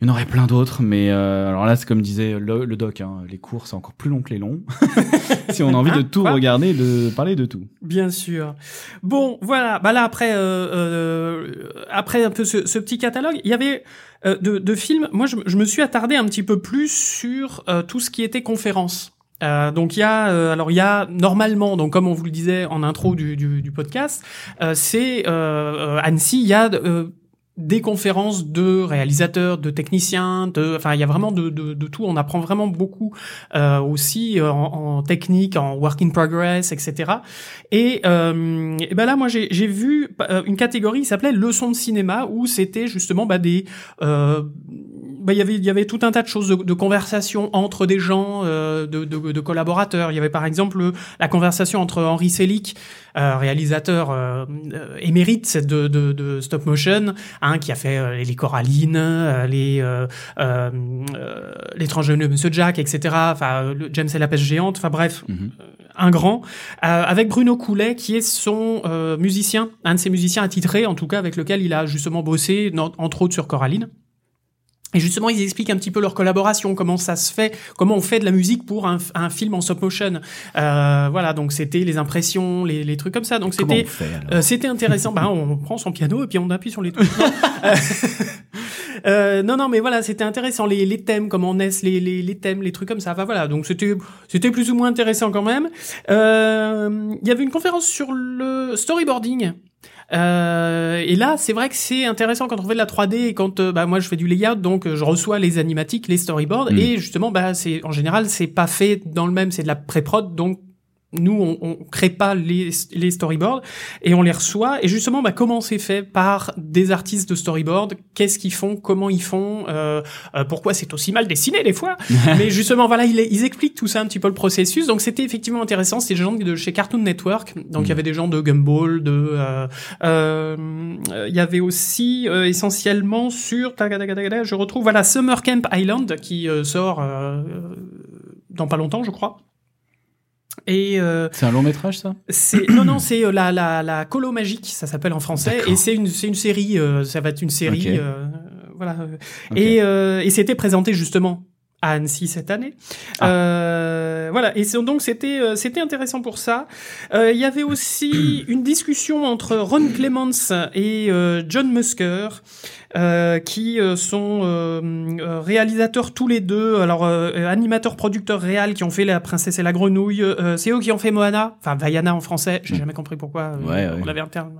S2: il y en aurait plein d'autres, mais euh, alors là, c'est comme disait le, le doc, hein, les cours c'est encore plus long que les longs. si on a envie de tout regarder, de parler de tout.
S1: Bien sûr. Bon, voilà. Bah là après, euh, euh, après un peu ce, ce petit catalogue, il y avait euh, de, de films. Moi, je, je me suis attardé un petit peu plus sur euh, tout ce qui était conférence. Euh, donc il y a euh, alors il y a normalement donc comme on vous le disait en intro du, du, du podcast euh, c'est euh, euh, Annecy il y a euh, des conférences de réalisateurs, de techniciens, de, enfin, il y a vraiment de, de, de tout. On apprend vraiment beaucoup euh, aussi euh, en, en technique, en work in progress, etc. Et, euh, et ben là, moi, j'ai vu euh, une catégorie qui s'appelait leçons de cinéma, où c'était justement bah, des euh, bah, il y avait il y avait tout un tas de choses de, de conversation entre des gens euh, de, de, de collaborateurs il y avait par exemple le- la conversation entre Henri Selick euh, réalisateur euh, euh, émérite de, de, de stop motion hein, qui a fait euh, les Corallines euh, les euh, l'étrange de Monsieur Jack etc enfin le James et la pêche géante enfin bref
S2: Mhm.
S1: un grand, euh, avec Bruno Coulet, qui est son euh, musicien, un de ses musiciens attitrés, en tout cas avec lequel il a justement bossé, entre autres sur Coraline. Et justement, ils expliquent un petit peu leur collaboration, comment ça se fait, comment on fait de la musique pour un, un film en stop motion. Euh, voilà, donc c'était les impressions, les, les trucs comme ça. Donc c'était euh, c'était intéressant. bah, on prend son piano et puis on appuie sur les touches. Non, Euh, non, non, mais voilà, c'était intéressant. Les, les thèmes, comment naissent les, les, les thèmes, les trucs comme ça. Enfin voilà, donc c'était c'était plus ou moins intéressant quand même. Euh, Il y avait une conférence sur le storyboarding. Euh, et là, c'est vrai que c'est intéressant quand on fait de la 3D et quand euh, bah moi je fais du layout, donc euh, je reçois les animatiques, les storyboards
S2: Mm.
S1: et justement bah c'est en général c'est pas fait dans le même, c'est de la pré-prod, donc nous on, on crée pas les, les storyboards et on les reçoit. Et justement bah comment c'est fait par des artistes de storyboard? Qu'est-ce qu'ils font? Comment ils font? Euh, euh, pourquoi c'est aussi mal dessiné des fois? Mais justement voilà ils, ils expliquent tout ça un petit peu le processus. Donc c'était effectivement intéressant. C'était des gens de chez Cartoon Network. Donc il y avait des gens de Gumball de euh, euh, euh, il y avait aussi euh, essentiellement sur je retrouve voilà Summer Camp Island qui euh, sort euh, dans pas longtemps je crois Et euh,
S2: c'est un long métrage ça?
S1: C'est non non c'est euh, la la la colo magique ça s'appelle en français. Et c'est une c'est une série euh, ça va être une série euh, voilà.
S2: Ok.
S1: et euh, et c'était présenté justement à Annecy cette année.
S2: Ah.
S1: Euh, voilà et donc c'était euh, c'était intéressant pour ça. Euh, Il y avait aussi une discussion entre Ron Clements et euh, John Musker. Euh, qui euh, sont réalisateurs tous les deux, alors animateurs, producteurs réels qui ont fait La Princesse et la Grenouille, euh, c'est eux qui ont fait Moana, enfin Vaiana en français, j'ai jamais compris pourquoi.
S2: Ouais, ouais.
S1: on avait un terme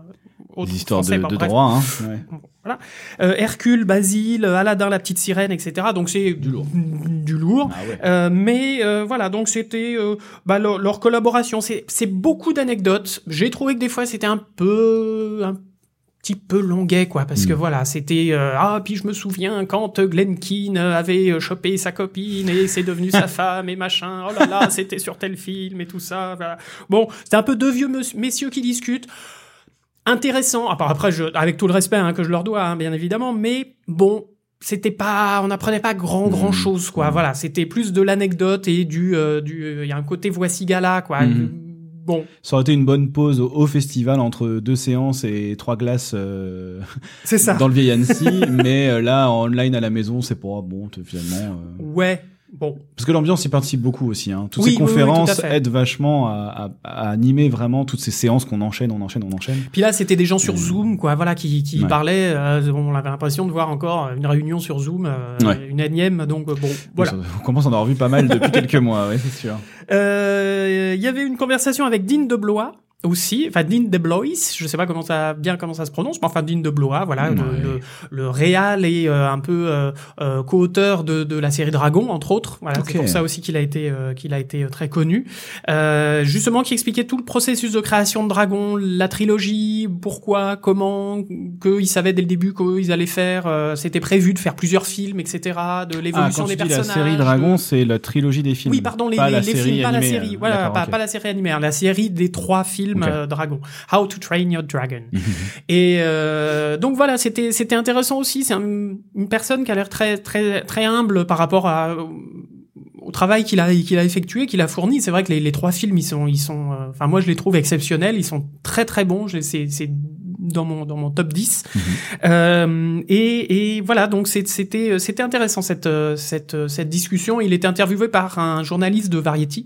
S1: autre
S2: histoires
S1: français,
S2: de, droit, hein. Ouais.
S1: Voilà. Euh, Hercule, Basile, Aladdin, la petite sirène, etc. Donc c'est
S2: Du lourd.
S1: Du lourd.
S2: Ah ouais.
S1: Euh, mais euh, voilà, donc c'était euh, bah, leur, leur collaboration. C'est beaucoup d'anecdotes. J'ai trouvé que des fois c'était un peu un petit peu longuet quoi parce que voilà c'était euh, ah puis je me souviens quand Glenn Keane avait chopé sa copine et c'est devenu sa femme et machin oh là là c'était sur tel film et tout ça voilà. bon c'est un peu deux vieux mess- messieurs qui discutent intéressant. Part après, je, avec tout le respect hein, que je leur dois, hein, bien évidemment, mais bon, c'était pas, on n'apprenait pas grand grand
S2: Mhm.
S1: chose, quoi. Voilà, c'était plus de l'anecdote et du, euh, du, il y a un côté voici gala, quoi.
S2: Mhm.
S1: Bon,
S2: Ça aurait été une bonne pause au, au festival entre deux séances et trois glaces euh,
S1: c'est ça.
S2: dans le vieil Annecy, mais euh, là en online à la maison, c'est pas bon finalement. euh.
S1: Ouais, bon,
S2: Parce que l'ambiance y participe beaucoup aussi. Hein. Toutes
S1: Oui,
S2: ces
S1: oui, oui,
S2: conférences aident vachement à, à- à animer vraiment toutes ces séances qu'on enchaîne, on enchaîne, on enchaîne.
S1: Puis là, c'était des gens sur
S2: Mhm.
S1: Zoom, quoi, voilà, qui, qui
S2: Ouais.
S1: parlaient. euh, on avait l'impression de voir encore une réunion sur Zoom, euh,
S2: Ouais.
S1: une énième. Donc euh, bon, voilà.
S2: On commence à en avoir vu pas mal depuis quelques mois, ouais, c'est sûr.
S1: Euh, Il y avait une conversation avec Dean de Blois aussi, enfin Dean de Blois, je sais pas comment ça bien comment ça se prononce, mais enfin Dean de Blois, voilà,
S2: Ouais.
S1: le, le, le réal et euh, un peu euh, euh, co-auteur de, de la série Dragon entre autres. Voilà, c'est pour ça aussi qu'il a été euh, qu'il a été euh, très connu. Euh, justement, qui expliquait tout le processus de création de Dragon, la trilogie, pourquoi, comment, qu'ils savaient dès le début qu'ils allaient faire. euh, C'était prévu de faire plusieurs films, etc. De
S2: Ah,
S1: l'évolution des
S2: tu dis la
S1: personnages.
S2: série Dragon, c'est la trilogie des films.
S1: oui, pardon, les,
S2: pas
S1: les,
S2: la
S1: les
S2: série
S1: films, pas la
S2: animée,
S1: série.
S2: euh,
S1: Voilà, pas, pas la série animée, hein, la série des trois films Euh, Dragon. How to Train Your Dragon.
S2: Mhm.
S1: Et euh, donc voilà, c'était c'était intéressant aussi. C'est un- une personne qui a l'air très très très humble par rapport à au travail qu'il a qu'il a effectué, qu'il a fourni. C'est vrai que les, les trois films, ils sont ils sont. euh, Enfin, moi, je les trouve exceptionnels. Ils sont très très bons. C'est dans mon dans mon top 10.
S2: Mhm.
S1: Euh, et, et voilà, donc c'était c'était intéressant cette euh, cette euh, cette discussion. Il était interviewé par un journaliste de Variety.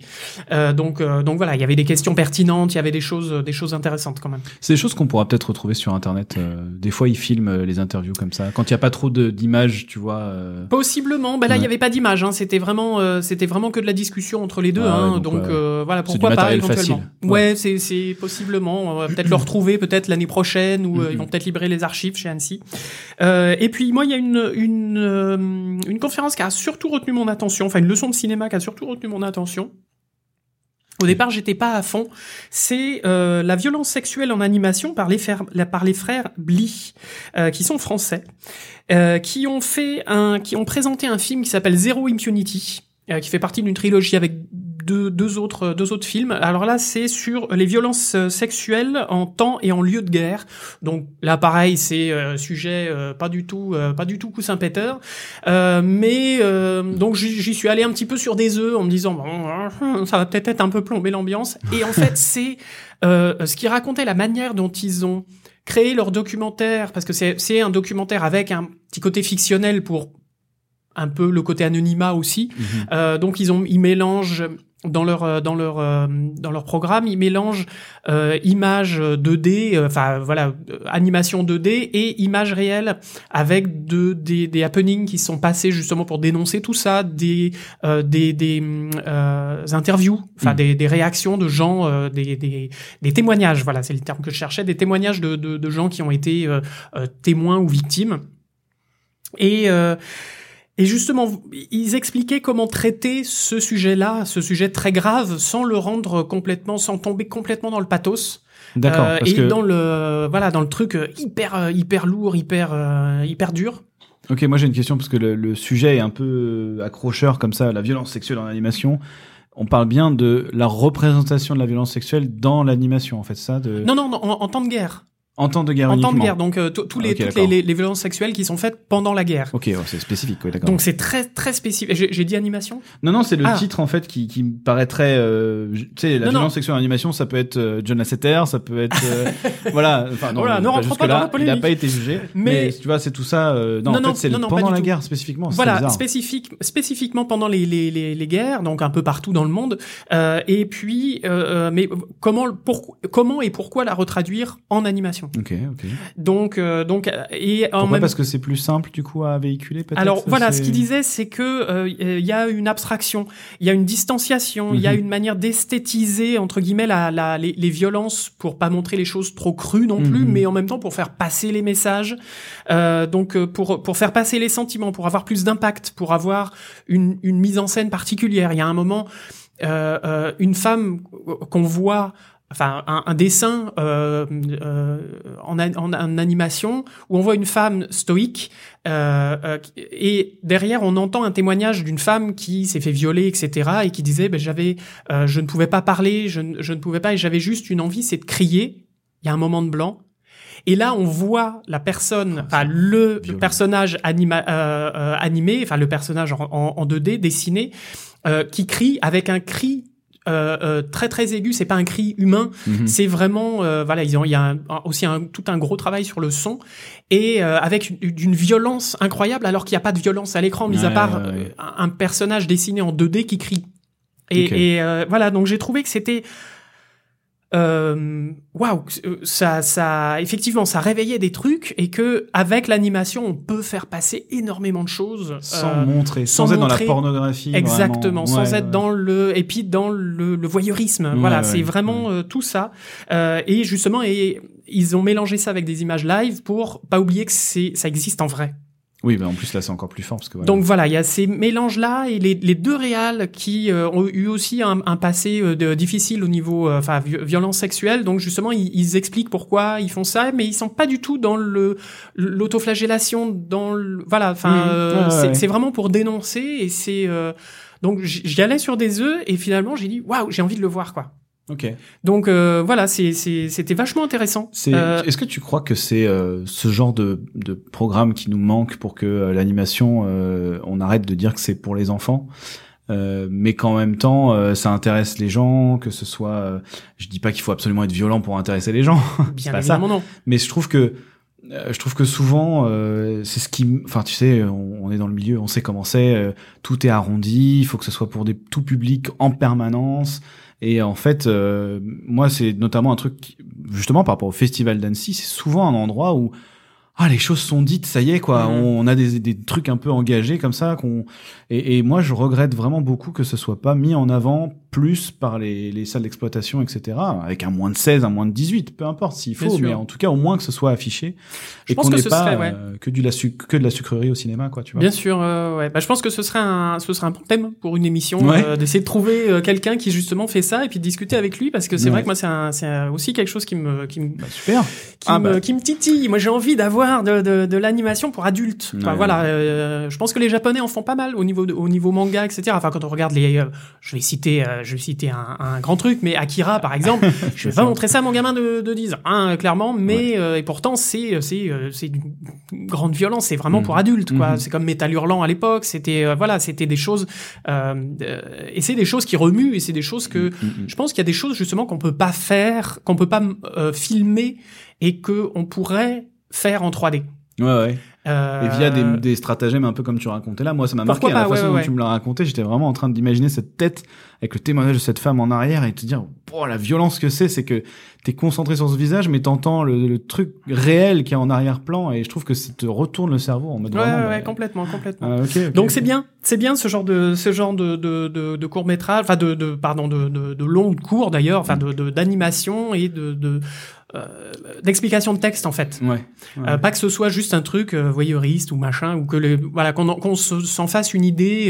S1: Euh, donc euh, donc voilà, il y avait des questions pertinentes, il y avait des choses des choses intéressantes quand même.
S2: C'est des choses qu'on pourra peut-être retrouver sur Internet. euh, des fois, ils filment euh, les interviews comme ça. Quand il n'y a pas trop d'images, tu vois. euh,
S1: Possiblement. Ben là, il
S2: Ouais.
S1: y avait pas d'image. Hein. C'était vraiment, euh, c'était vraiment que de la discussion entre les deux.
S2: Ah ouais,
S1: hein.
S2: donc,
S1: donc
S2: ouais.
S1: euh, voilà,
S2: du
S1: pourquoi pas éventuellement.
S2: facile.
S1: Ouais, c'est c'est possiblement. On va peut-être le retrouver peut-être l'année prochaine ou euh, ils vont peut-être libérer les archives chez Annecy. Euh, et puis moi, il y a une une euh, une conférence qui a surtout retenu mon attention. Enfin, une leçon de cinéma qui a surtout retenu mon attention. Au départ, j'étais pas à fond. C'est euh, la violence sexuelle en animation par les, frères- par les frères Bly, euh, qui sont français, euh, qui ont fait un, qui ont présenté un film qui s'appelle Zero Impunity, qui fait partie d'une trilogie avec deux, deux autres deux autres films. Alors là, c'est sur les violences euh, sexuelles en temps et en lieu de guerre. Donc là, pareil, c'est euh, sujet euh, pas du tout euh, pas du tout coussin péteur. Euh, mais euh, donc j'y suis allé un petit peu sur des œufs en me disant bon, ça va peut-être être un peu plomber l'ambiance. Et en fait, c'est euh, ce qui racontait la manière dont ils ont créé leur documentaire, parce que c'est c'est un documentaire avec un petit côté fictionnel pour un peu le côté anonymat aussi.
S2: Mhm.
S1: Euh, donc ils ont ils mélangent dans leur euh, dans leur euh, dans leur programme, ils mélangent euh, images 2D, euh, enfin voilà, animation 2D et images réelles avec de, des, des happenings qui sont passés justement pour dénoncer tout ça, des euh, des, des interviews, enfin
S2: Mm.
S1: des, des réactions de gens, des, des des témoignages, voilà, c'est le terme que je cherchais, des témoignages de de, de gens qui ont été témoins ou victimes. Et et justement, ils expliquaient comment traiter ce sujet-là, ce sujet très grave, sans le rendre complètement, sans tomber complètement dans le pathos.
S2: D'accord.
S1: Euh, et
S2: que...
S1: dans le, voilà, dans le truc euh, hyper, euh, hyper lourd, hyper, hyper dur.
S2: Ok, moi j'ai une question parce que le, le sujet est un peu accrocheur comme ça, la violence sexuelle en animation. On parle bien de la représentation de la violence sexuelle dans l'animation, en fait, ça. De...
S1: Non, non, non, en, en temps de guerre.
S2: En temps de guerre
S1: en temps de guerre. Donc euh, tous les, toutes les, les- les violences sexuelles qui sont faites pendant la guerre.
S2: Ok, ouais, c'est spécifique, oui, d'accord.
S1: Donc c'est très très spécifique. J'ai dit animation?
S2: Non, non, c'est le
S1: Ah.
S2: titre en fait qui, qui me paraîtrait. euh, tu sais, la
S1: Non, non.
S2: violence sexuelle en animation, ça peut être euh, John Lasseter, ça peut être. euh, voilà. Enfin, non,
S1: Voilà, ne
S2: pas
S1: rentrons pas dans la
S2: Il
S1: polémique.
S2: n'a pas été jugé.
S1: Mais-
S2: Mais, tu vois, c'est tout ça. euh, non,
S1: Non,
S2: en fait, c'est pendant la
S1: tout.
S2: guerre spécifiquement.
S1: Voilà, spécifique, spécifiquement pendant les, les, les, les guerres, donc un peu partout dans le monde. Euh, et puis, euh, euh, mais comment, pour, comment et pourquoi la retraduire en animation?
S2: Ok, ok.
S1: Donc, euh, donc, euh, et en
S2: Pourquoi
S1: même
S2: Parce que c'est plus simple du coup à véhiculer peut-être.
S1: Alors voilà, ce qu'il disait, c'est que euh, il y a une abstraction, il y a une distanciation, il y a
S2: Mhm.
S1: une manière d'esthétiser entre guillemets la, la- les, les violences pour pas montrer les choses trop crues non plus,
S2: Mhm.
S1: mais en même temps pour faire passer les messages, euh, donc euh, pour pour faire passer les sentiments, pour avoir plus d'impact, pour avoir une, une mise en scène particulière. Il y a un moment, euh, euh, une femme qu'on voit. Enfin, un, un dessin euh, euh, en, en, en animation où on voit une femme stoïque euh, euh, et derrière, on entend un témoignage d'une femme qui s'est fait violer, etc., et qui disait, ben, j'avais, euh, je ne pouvais pas parler, je, ne- je ne pouvais pas, et j'avais juste une envie, c'est de crier. Il y a un moment de blanc. Et là, on voit la personne, enfin le
S2: violent.
S1: personnage anima, euh, animé, enfin le personnage en, en, en 2D dessiné, euh, qui crie avec un cri très très aigu. C'est pas un cri humain,
S2: Mhm.
S1: c'est vraiment euh, voilà il y a un- aussi un, tout un gros travail sur le son et euh, avec une- d'une violence incroyable alors qu'il n'y a pas de violence à l'écran mis à part
S2: ouais,
S1: euh, un, personnage dessiné en 2D qui crie et, euh, voilà donc j'ai trouvé que c'était euh, waouh euh, ça ça effectivement ça réveillait des trucs et que avec l'animation on peut faire passer énormément de choses
S2: Sans
S1: euh,
S2: montrer, sans,
S1: sans
S2: être dans la pornographie.
S1: Exactement, sans
S2: Ouais,
S1: être
S2: ouais.
S1: dans le et puis dans le, le voyeurisme. voilà, c'est vraiment euh, tout ça. Euh, et justement, et ils ont mélangé ça avec des images live pour pas oublier que c'est ça existe en vrai.
S2: Oui, mais en plus là c'est encore plus fort parce que. Voilà.
S1: Donc voilà, il y a ces mélanges là et les, les deux réals qui euh, ont eu aussi un, un passé euh, de- difficile au niveau euh, enfin vi- violence sexuelle. Donc justement, ils, ils expliquent pourquoi ils font ça, mais ils sont pas du tout dans le l'autoflagellation, dans le, voilà. Enfin, c'est
S2: ouais.
S1: vraiment pour dénoncer et c'est euh, donc j'y allais sur des œufs et finalement j'ai dit waouh, j'ai envie de le voir quoi.
S2: Ok.
S1: Donc euh, voilà, c'était vachement intéressant. Euh,
S2: Est-ce que tu crois que c'est euh, ce genre de, de programme qui nous manque pour que euh, l'animation, euh, on arrête de dire que c'est pour les enfants, euh, mais qu'en même temps euh, ça intéresse les gens, que ce soit. euh, je dis pas qu'il faut absolument être violent pour intéresser les gens,
S1: bien
S2: pas ça.
S1: évidemment non.
S2: mais je trouve que euh, je trouve que souvent euh, c'est ce qui enfin tu sais on, on est dans le milieu on sait comment c'est euh, tout est arrondi il faut que ce soit pour des tout publics en permanence et en fait euh, moi c'est notamment un truc qui- justement par rapport au festival d'Annecy c'est souvent un endroit où ah les choses sont dites ça y est quoi
S1: Mhm.
S2: on, on a des, des trucs un peu engagés comme ça qu'on et, et moi je regrette vraiment beaucoup que ce soit pas mis en avant plus par les, les salles d'exploitation etc avec un moins de 16 un moins de 18 peu importe s'il faut mais en tout cas au moins que ce soit affiché
S1: Je
S2: et
S1: pense
S2: qu'on
S1: que
S2: n'ait
S1: ce
S2: pas
S1: serait, ouais.
S2: euh, que du la que de la sucrerie au cinéma quoi tu vois
S1: Bien sûr, euh, ouais. Bah, je pense que ce serait un, ce serait un bon thème pour une émission,
S2: Ouais.
S1: euh, d'essayer de trouver euh, quelqu'un qui justement fait ça et puis de discuter avec lui parce que c'est
S2: Ouais.
S1: vrai que moi c'est aussi quelque chose qui me, qui me,
S2: Bah, super
S1: qui,
S2: Ah,
S1: me,
S2: bah.
S1: qui me titille. Moi j'ai envie d'avoir de, de, de l'animation pour adultes. Enfin, voilà, je pense que les Japonais en font pas mal au niveau, de- au niveau manga, etc. Enfin quand on regarde les, je vais citer, euh, je vais citer un, un grand truc, mais Akira par exemple, je vais pas montrer ça à mon gamin de, de 10 ans, hein, clairement, mais euh, et pourtant c'est c'est euh, c'est d'une grande violence, c'est vraiment
S2: Mhm.
S1: pour adultes quoi.
S2: Mhm.
S1: C'est comme Metal Hurlant à l'époque, c'était euh, voilà, c'était des choses et c'est des choses qui remuent et c'est des choses que
S2: mm.
S1: je pense qu'il y a des choses justement qu'on peut pas faire, qu'on peut pas filmer et que on pourrait faire en 3D.
S2: ouais ouais
S1: Euh,
S2: et via des, des stratagèmes un peu comme tu racontais là moi ça m'a marqué à la façon
S1: ouais,
S2: dont
S1: ouais,
S2: tu me l'as raconté j'étais vraiment en train d'imaginer cette tête avec le témoignage de cette femme en arrière et te dire oh, la violence que c'est c'est que t'es concentré sur ce visage mais t'entends le, le truc réel qui est en arrière-plan et je trouve que ça te retourne le cerveau en mode
S1: Ouais,
S2: vraiment,
S1: ouais,
S2: bah,
S1: complètement, complètement.
S2: ah,
S1: Donc c'est bien, c'est bien ce genre de ce genre de de, de, de court métrage, enfin de, de pardon de de, de court d'ailleurs, enfin de de- d'animation et de de euh, d'explication de texte en fait.
S2: ouais, ouais.
S1: Euh, pas que ce soit juste un truc euh, voyeuriste ou machin, ou que les, voilà qu'on en- qu'on se- s'en fasse une idée,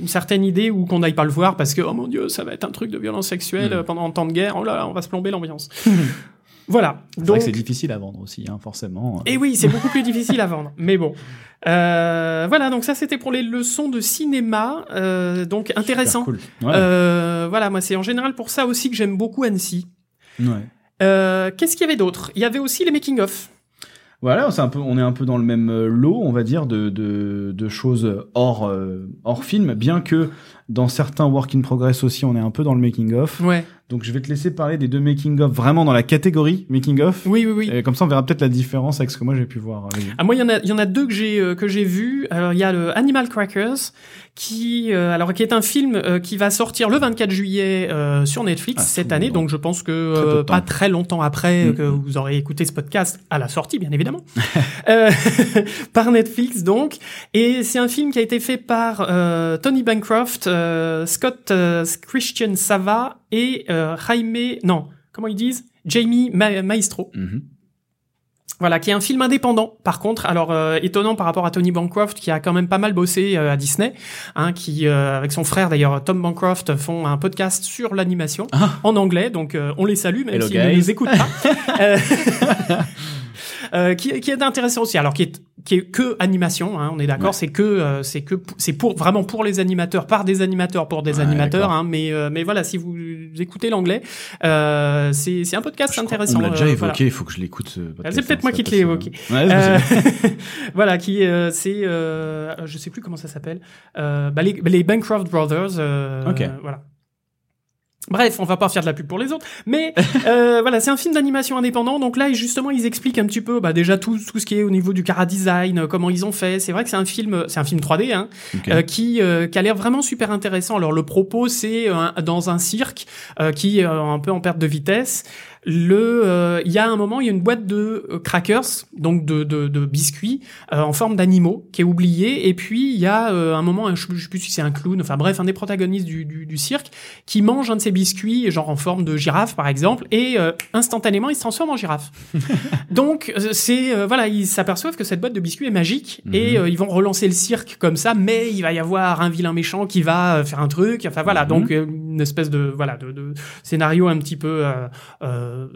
S1: une certaine idée, ou qu'on n'aille pas le voir parce que oh mon dieu, ça va être un truc de violence sexuelle
S2: Mm.
S1: euh, pendant un temps de guerre. Oh là là, on va se plomber l'ambiance. voilà. Donc
S2: c'est difficile à vendre aussi hein, forcément
S1: et oui, c'est beaucoup plus difficile à vendre. Mais bon. Euh, voilà, donc ça c'était pour les leçons de cinéma. Euh, donc intéressant.
S2: Cool. ouais,
S1: Euh, voilà, moi c'est en général pour ça aussi que j'aime beaucoup Annecy.
S2: ouais.
S1: Euh, Qu'est-ce qu'il y avait d'autre? Il y avait aussi les making of.
S2: Voilà, on est un peu dans le même lot, on va dire, de, choses euh, hors film, bien que dans certains work in progress aussi, on est un peu dans le making of.
S1: Ouais.
S2: Donc je vais te laisser parler des deux making of vraiment dans la catégorie making of.
S1: Oui, oui, oui.
S2: Et comme ça, on verra peut-être la différence avec ce que moi j'ai pu voir.
S1: Ah, moi, il y en a, il y en a deux que j'ai euh, que j'ai vu. Alors, il y a le Animal Crackers, qui euh, alors qui est un film euh, qui va sortir le 24 juillet euh, sur Netflix
S2: Ah,
S1: cette année. Donc, je pense que
S2: Très
S1: pas très longtemps après
S2: Mm.
S1: que vous aurez écouté ce podcast à la sortie, bien évidemment, par Netflix. Donc, et c'est un film qui a été fait par Tony Bancroft, Scott euh, Christian Sava et euh, Jaime non comment ils disent? Jamie Ma- Maestro.
S2: Mhm.
S1: Voilà, qui est un film indépendant. Par contre, alors euh, étonnant par rapport à Tony Bancroft, qui a quand même pas mal bossé euh, à Disney, hein, qui euh, avec son frère d'ailleurs Tom Bancroft font un podcast sur l'animation
S2: Ah.
S1: en anglais. Donc euh, on les salue, même s'ils ne nous écoutent pas. Euh, euh, qui, qui est intéressant aussi. Alors qui est qui est que animation, hein, on est d'accord.
S2: Ouais.
S1: C'est que euh, c'est que c'est pour vraiment pour les animateurs, par des animateurs pour des
S2: Ouais,
S1: animateurs. Hein, mais euh, mais voilà, si vous écoutez l'anglais, euh, c'est c'est un podcast
S2: Je
S1: intéressant.
S2: On l'a déjà évoqué,
S1: voilà.
S2: il faut que je l'écoute.
S1: Peut-être moi qui te l'ai évoqué.
S2: Ouais,
S1: Euh, voilà, qui euh, c'est euh, je sais plus comment ça s'appelle. Euh, bah, les, les Bancroft Brothers. euh,
S2: Ok.
S1: Voilà. Bref, on va pas faire de la pub pour les autres, mais euh, voilà, c'est un film d'animation indépendant. Donc là, justement, ils expliquent un petit peu, bah, déjà tout tout ce qui est au niveau du cara design, euh, comment ils ont fait. C'est vrai que c'est un film, c'est un film 3D, hein, euh, qui, euh, qui a l'air vraiment super intéressant. Alors le propos, c'est dans un cirque euh, qui est un peu en perte de vitesse. Le, euh, il y a un moment, il y a une boîte de euh, crackers, donc de, de, de biscuits euh, en forme d'animaux, qui est oubliée. Et puis il y a euh, un moment, un- je sais plus si c'est un clown, enfin bref, un des protagonistes du, du, du cirque, qui mange un de ces biscuits, genre en forme de girafe par exemple, et euh, instantanément il se transforme en girafe. donc c'est euh, voilà, ils s'aperçoivent que cette boîte de biscuits est magique et
S2: Mhm.
S1: euh, ils vont relancer le cirque comme ça, mais il va y avoir un vilain méchant qui va faire un truc. Enfin voilà,
S2: Mhm.
S1: donc euh, une espèce de voilà de, de scénario un petit peu euh, euh,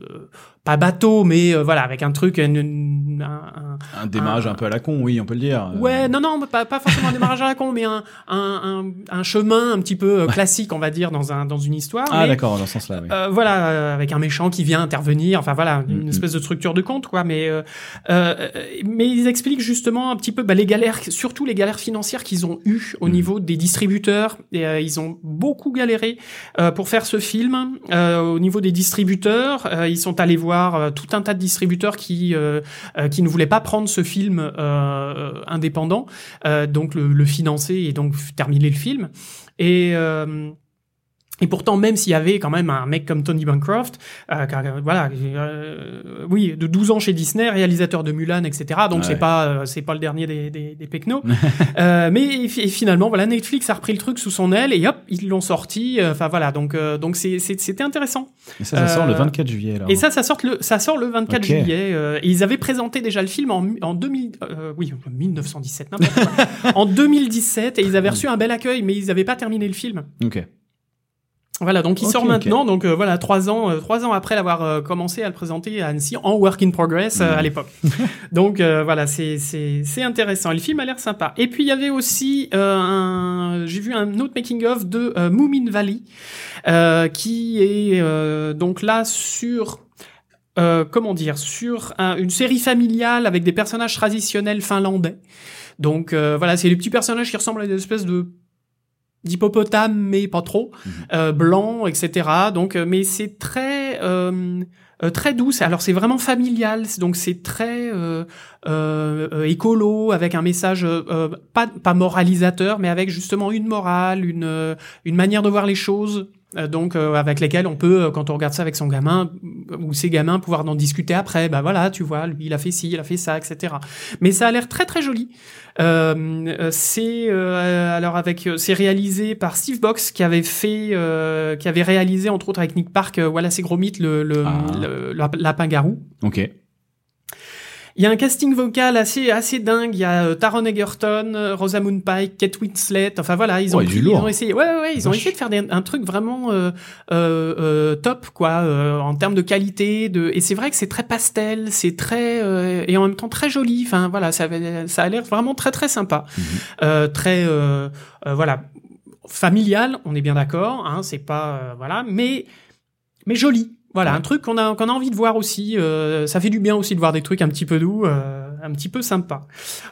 S1: pas bateau, mais euh, voilà avec un truc, un, un- un-
S2: Un démarrage
S1: un-
S2: un peu à la con, oui, on peut le dire.
S1: Ouais, non, non, pas, pas forcément un démarrage à la con, mais un, un, un, chemin un petit peu euh, classique, on va dire, dans, un, dans une histoire.
S2: Ah, d'accord, dans ce sens-là, oui.
S1: euh, voilà, avec un méchant qui vient intervenir, enfin voilà, une
S2: Mhm.
S1: espèce de structure de conte, quoi. Mais, euh, euh, mais ils expliquent justement un petit peu bah, les galères, surtout les galères financières qu'ils ont eues au
S2: Mhm.
S1: niveau des distributeurs. Et, euh, ils ont beaucoup galéré euh, pour faire ce film. Euh, au niveau des distributeurs, euh, ils sont allés voir euh, tout un tas de distributeurs qui euh, qui ne voulaient pas prendre ce film indépendant, donc le, le financer et donc terminer le film. Et et pourtant, même s'il y avait quand même un mec comme Tony Bancroft, euh, euh, voilà, euh, oui, de 12 ans chez Disney, réalisateur de Mulan, etc. Donc
S2: Ouais.
S1: c'est pas, euh, c'est pas le dernier des, des, des pecnos. euh, mais finalement, voilà, Netflix a repris le truc sous son aile et hop, ils l'ont sorti. euh, Enfin voilà, donc euh, donc c'est c'était intéressant.
S2: Et ça, ça sort le
S1: euh,
S2: 24 juillet, alors.
S1: Et ça, ça sort le, ça sort le 24
S2: Ok.
S1: juillet. euh, et ils avaient présenté déjà le film en, en 2000, euh, oui, 1917, n'importe quoi. en 2017, et ils avaient reçu un bel accueil, mais ils n'avaient pas terminé le film.
S2: Ok.
S1: Voilà, donc il sort maintenant, donc euh, voilà, trois ans, euh, trois ans après l'avoir euh, commencé à le présenter à Annecy en work in progress euh,
S2: Mhm.
S1: à l'époque. donc euh, voilà, c'est c'est c'est intéressant. Et le film a l'air sympa. Et puis il y avait aussi euh, un, j'ai vu un autre making of de euh, Moomin Valley, euh, qui est euh, donc là sur euh, comment dire, sur un- une série familiale avec des personnages traditionnels finlandais. Donc euh, voilà, c'est les petits personnages qui ressemblent à des espèces de d'hippopotames, mais pas trop,
S2: Mhm.
S1: euh, blancs, etc. Donc, euh, mais c'est très euh, euh, très douce. Alors c'est vraiment familial, c'est- donc c'est très euh, euh, euh, écolo avec un message pas pas moralisateur, mais avec justement une morale, une une manière de voir les choses. Euh, donc euh, avec lesquelles on peut, euh, quand on regarde ça avec son gamin ou ses gamins, pouvoir en discuter après. Bah voilà, tu vois, lui il a fait ci, il a fait ça, etc. Mais ça a l'air très très joli. C'est euh, alors avec c'est réalisé par Steve Box qui avait fait euh, qui avait réalisé entre autres avec Nick Park Wallace et Gromit le le,
S2: Ah.
S1: le- le lapin garou.
S2: Ok.
S1: Il y a un casting vocal assez assez dingue. Il y a euh, Taron Egerton, euh, Rosamund Pike, Kate Winslet. Enfin voilà, ils ont,
S2: Ouais,
S1: pris- ils ont essayé. Ouais ouais, ouais, ils ont essayé de faire des- un truc vraiment euh, euh, euh, top quoi euh, en termes de qualité. De et c'est vrai que c'est très pastel, c'est très euh, et en même temps très joli. Enfin voilà, ça avait- ça a l'air vraiment très très sympa. Euh, très voilà familial. On est bien d'accord. Hein, c'est pas euh, voilà, mais mais joli. Voilà,
S2: Ouais.
S1: un truc qu'on a qu'on a envie de voir aussi. euh, ça fait du bien aussi de voir des trucs un petit peu doux, euh, un petit peu sympa.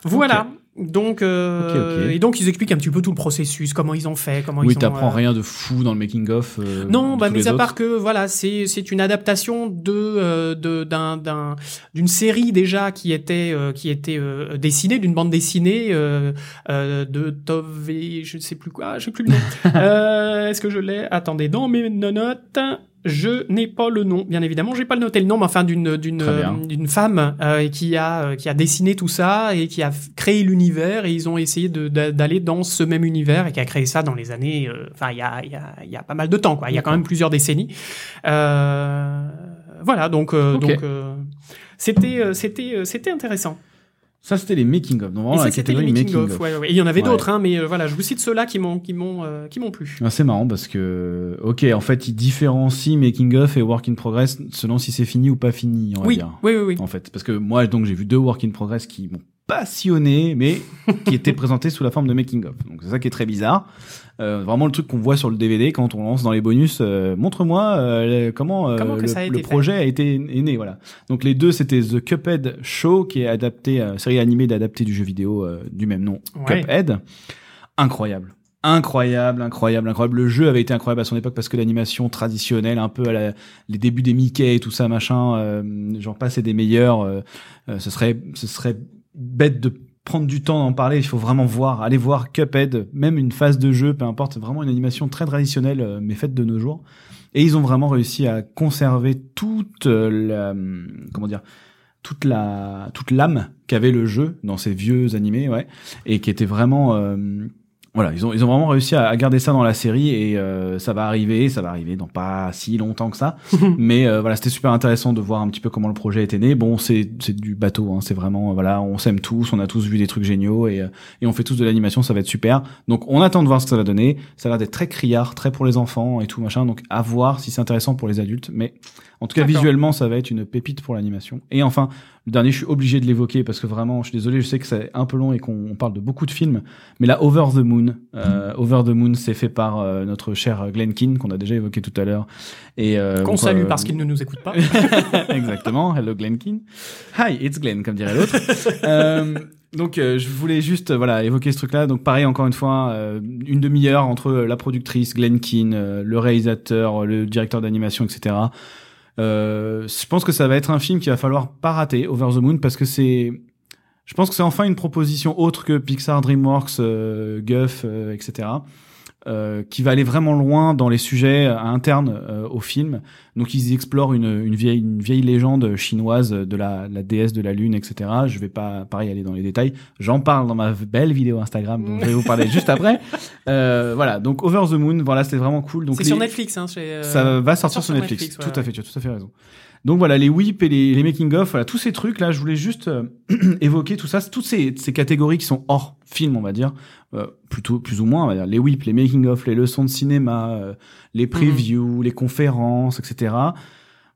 S1: Voilà. Donc euh,
S2: Ok, ok.
S1: et donc ils expliquent un petit peu tout le processus, comment ils ont fait, comment
S2: Oui,
S1: ils ont.
S2: t'apprends
S1: euh,
S2: rien de fou dans le making of. euh,
S1: Non, bah mis à part que voilà, c'est c'est une adaptation de euh, de d'un d'un d'une série déjà qui était euh, qui était euh, dessinée d'une bande dessinée euh, euh, de Tove, je ne sais plus quoi, je sais plus le nom. euh, Est-ce que je l'ai? Attendez, dans mes notes. Je n'ai pas le nom, bien évidemment, j'ai pas le noté le nom, mais enfin d'une d'une euh, d'une femme euh, qui a euh, qui a dessiné tout ça et qui a créé l'univers. Et ils ont essayé d'aller dans ce même univers et qui a créé ça dans les années, euh, enfin il y a il y a il y a pas mal de temps quoi, il y a quand même plusieurs décennies. Euh, voilà. Donc euh, donc euh, c'était c'était c'était intéressant.
S2: Ça, c'était les making of. Donc,
S1: Et ça c'était les
S2: catégorie
S1: making of. Ouais, ouais, ouais. Et il y en avait
S2: Ouais.
S1: d'autres hein, mais euh, voilà je vous cite ceux-là qui m'ont qui m'ont euh, qui m'ont plu.
S2: Ah, c'est marrant parce que, ok, en fait, ils différencient making of et work in progress selon si c'est fini ou pas fini, on va
S1: Oui,
S2: dire.
S1: oui oui oui.
S2: En fait, parce que moi, donc, j'ai vu deux work in progress qui m'ont passionné, mais qui étaient présentés sous la forme de making of. Donc, c'est ça qui est très bizarre. Euh, vraiment le truc qu'on voit sur le DVD quand on lance dans les bonus. euh, Montre-moi euh, comment, euh,
S1: Comment
S2: le,
S1: a
S2: le projet a été est né. Voilà. Donc les deux, c'était The Cuphead Show, qui est adapté, euh, série animée d'adapté du jeu vidéo euh, du même nom,
S1: Ouais.
S2: Cuphead. Incroyable. Incroyable, incroyable, incroyable. Le jeu avait été incroyable à son époque parce que l'animation traditionnelle, un peu à la- les débuts des Mickey et tout ça, machin, euh, j'en passe et des meilleurs. euh, euh, ce serait, ce serait bête de prendre du temps d'en parler. Il faut vraiment voir, aller voir Cuphead, même une phase de jeu, peu importe. Vraiment une animation très traditionnelle, euh, mais faite de nos jours. Et ils ont vraiment réussi à conserver toute euh, la, hum, comment dire, toute la, toute l'âme qu'avait le jeu dans ces vieux animés, ouais, et qui était vraiment, euh, voilà, ils ont, ils ont vraiment réussi à, à garder ça dans la série et euh, ça va arriver, ça va arriver dans pas si longtemps que ça. Mais euh, voilà, c'était super intéressant de voir un petit peu comment le projet était né. Bon, c'est c'est du bateau, hein, c'est vraiment voilà, on s'aime tous, on a tous vu des trucs géniaux et euh, et on fait tous de l'animation, ça va être super. Donc on attend de voir ce que ça va donner. Ça a l'air d'être très criard, très pour les enfants et tout machin. Donc à voir si c'est intéressant pour les adultes. Mais en tout cas visuellement, ça va être une pépite pour l'animation. Et enfin, le dernier, je suis obligé de l'évoquer parce que vraiment, je suis désolé, je sais que c'est un peu long et qu'on on parle de beaucoup de films, mais là, Over the Moon, euh, Over the Moon, c'est fait par euh, notre cher Glenn Keane qu'on a déjà évoqué tout à l'heure et euh,
S1: Qu'on salue
S2: euh,
S1: parce qu'il ne nous écoute pas.
S2: Exactement. Hello Glenn Keane. Hi, it's Glenn, comme dirait l'autre. Euh, donc, euh, je voulais juste euh, voilà évoquer ce truc-là. Donc, pareil, encore une fois, euh, une demi-heure entre la productrice Glenn Keane, euh, le réalisateur, le directeur d'animation, etc. Euh, je pense que ça va être un film qu'il va falloir pas rater, Over the Moon, parce que c'est, je pense que c'est enfin une proposition autre que Pixar, DreamWorks, euh, Guff, euh, etc. euh, qui va aller vraiment loin dans les sujets euh, internes euh, au film. Donc ils explorent une, une vieille une vieille légende chinoise de la, la déesse de la lune, etc. Je vais pas pareil aller dans les détails. J'en parle dans ma belle vidéo Instagram, dont je vais vous parler juste après. Euh, voilà. Donc Over the Moon, voilà, c'était vraiment cool. Donc
S1: C'est
S2: les-
S1: sur Netflix, hein. chez, euh,
S2: ça va sortir
S1: sort
S2: sur
S1: sur
S2: Netflix.
S1: Netflix,
S2: tout à fait, tu as tout à fait raison. Donc voilà, les whips et les, les making of, voilà, tous ces trucs là, je voulais juste euh, évoquer tout ça, toutes ces, ces catégories qui sont hors film, on va dire, euh, plutôt plus ou moins, on va dire, les whips, les making of, les leçons de cinéma, euh, les previews, les conférences, etc.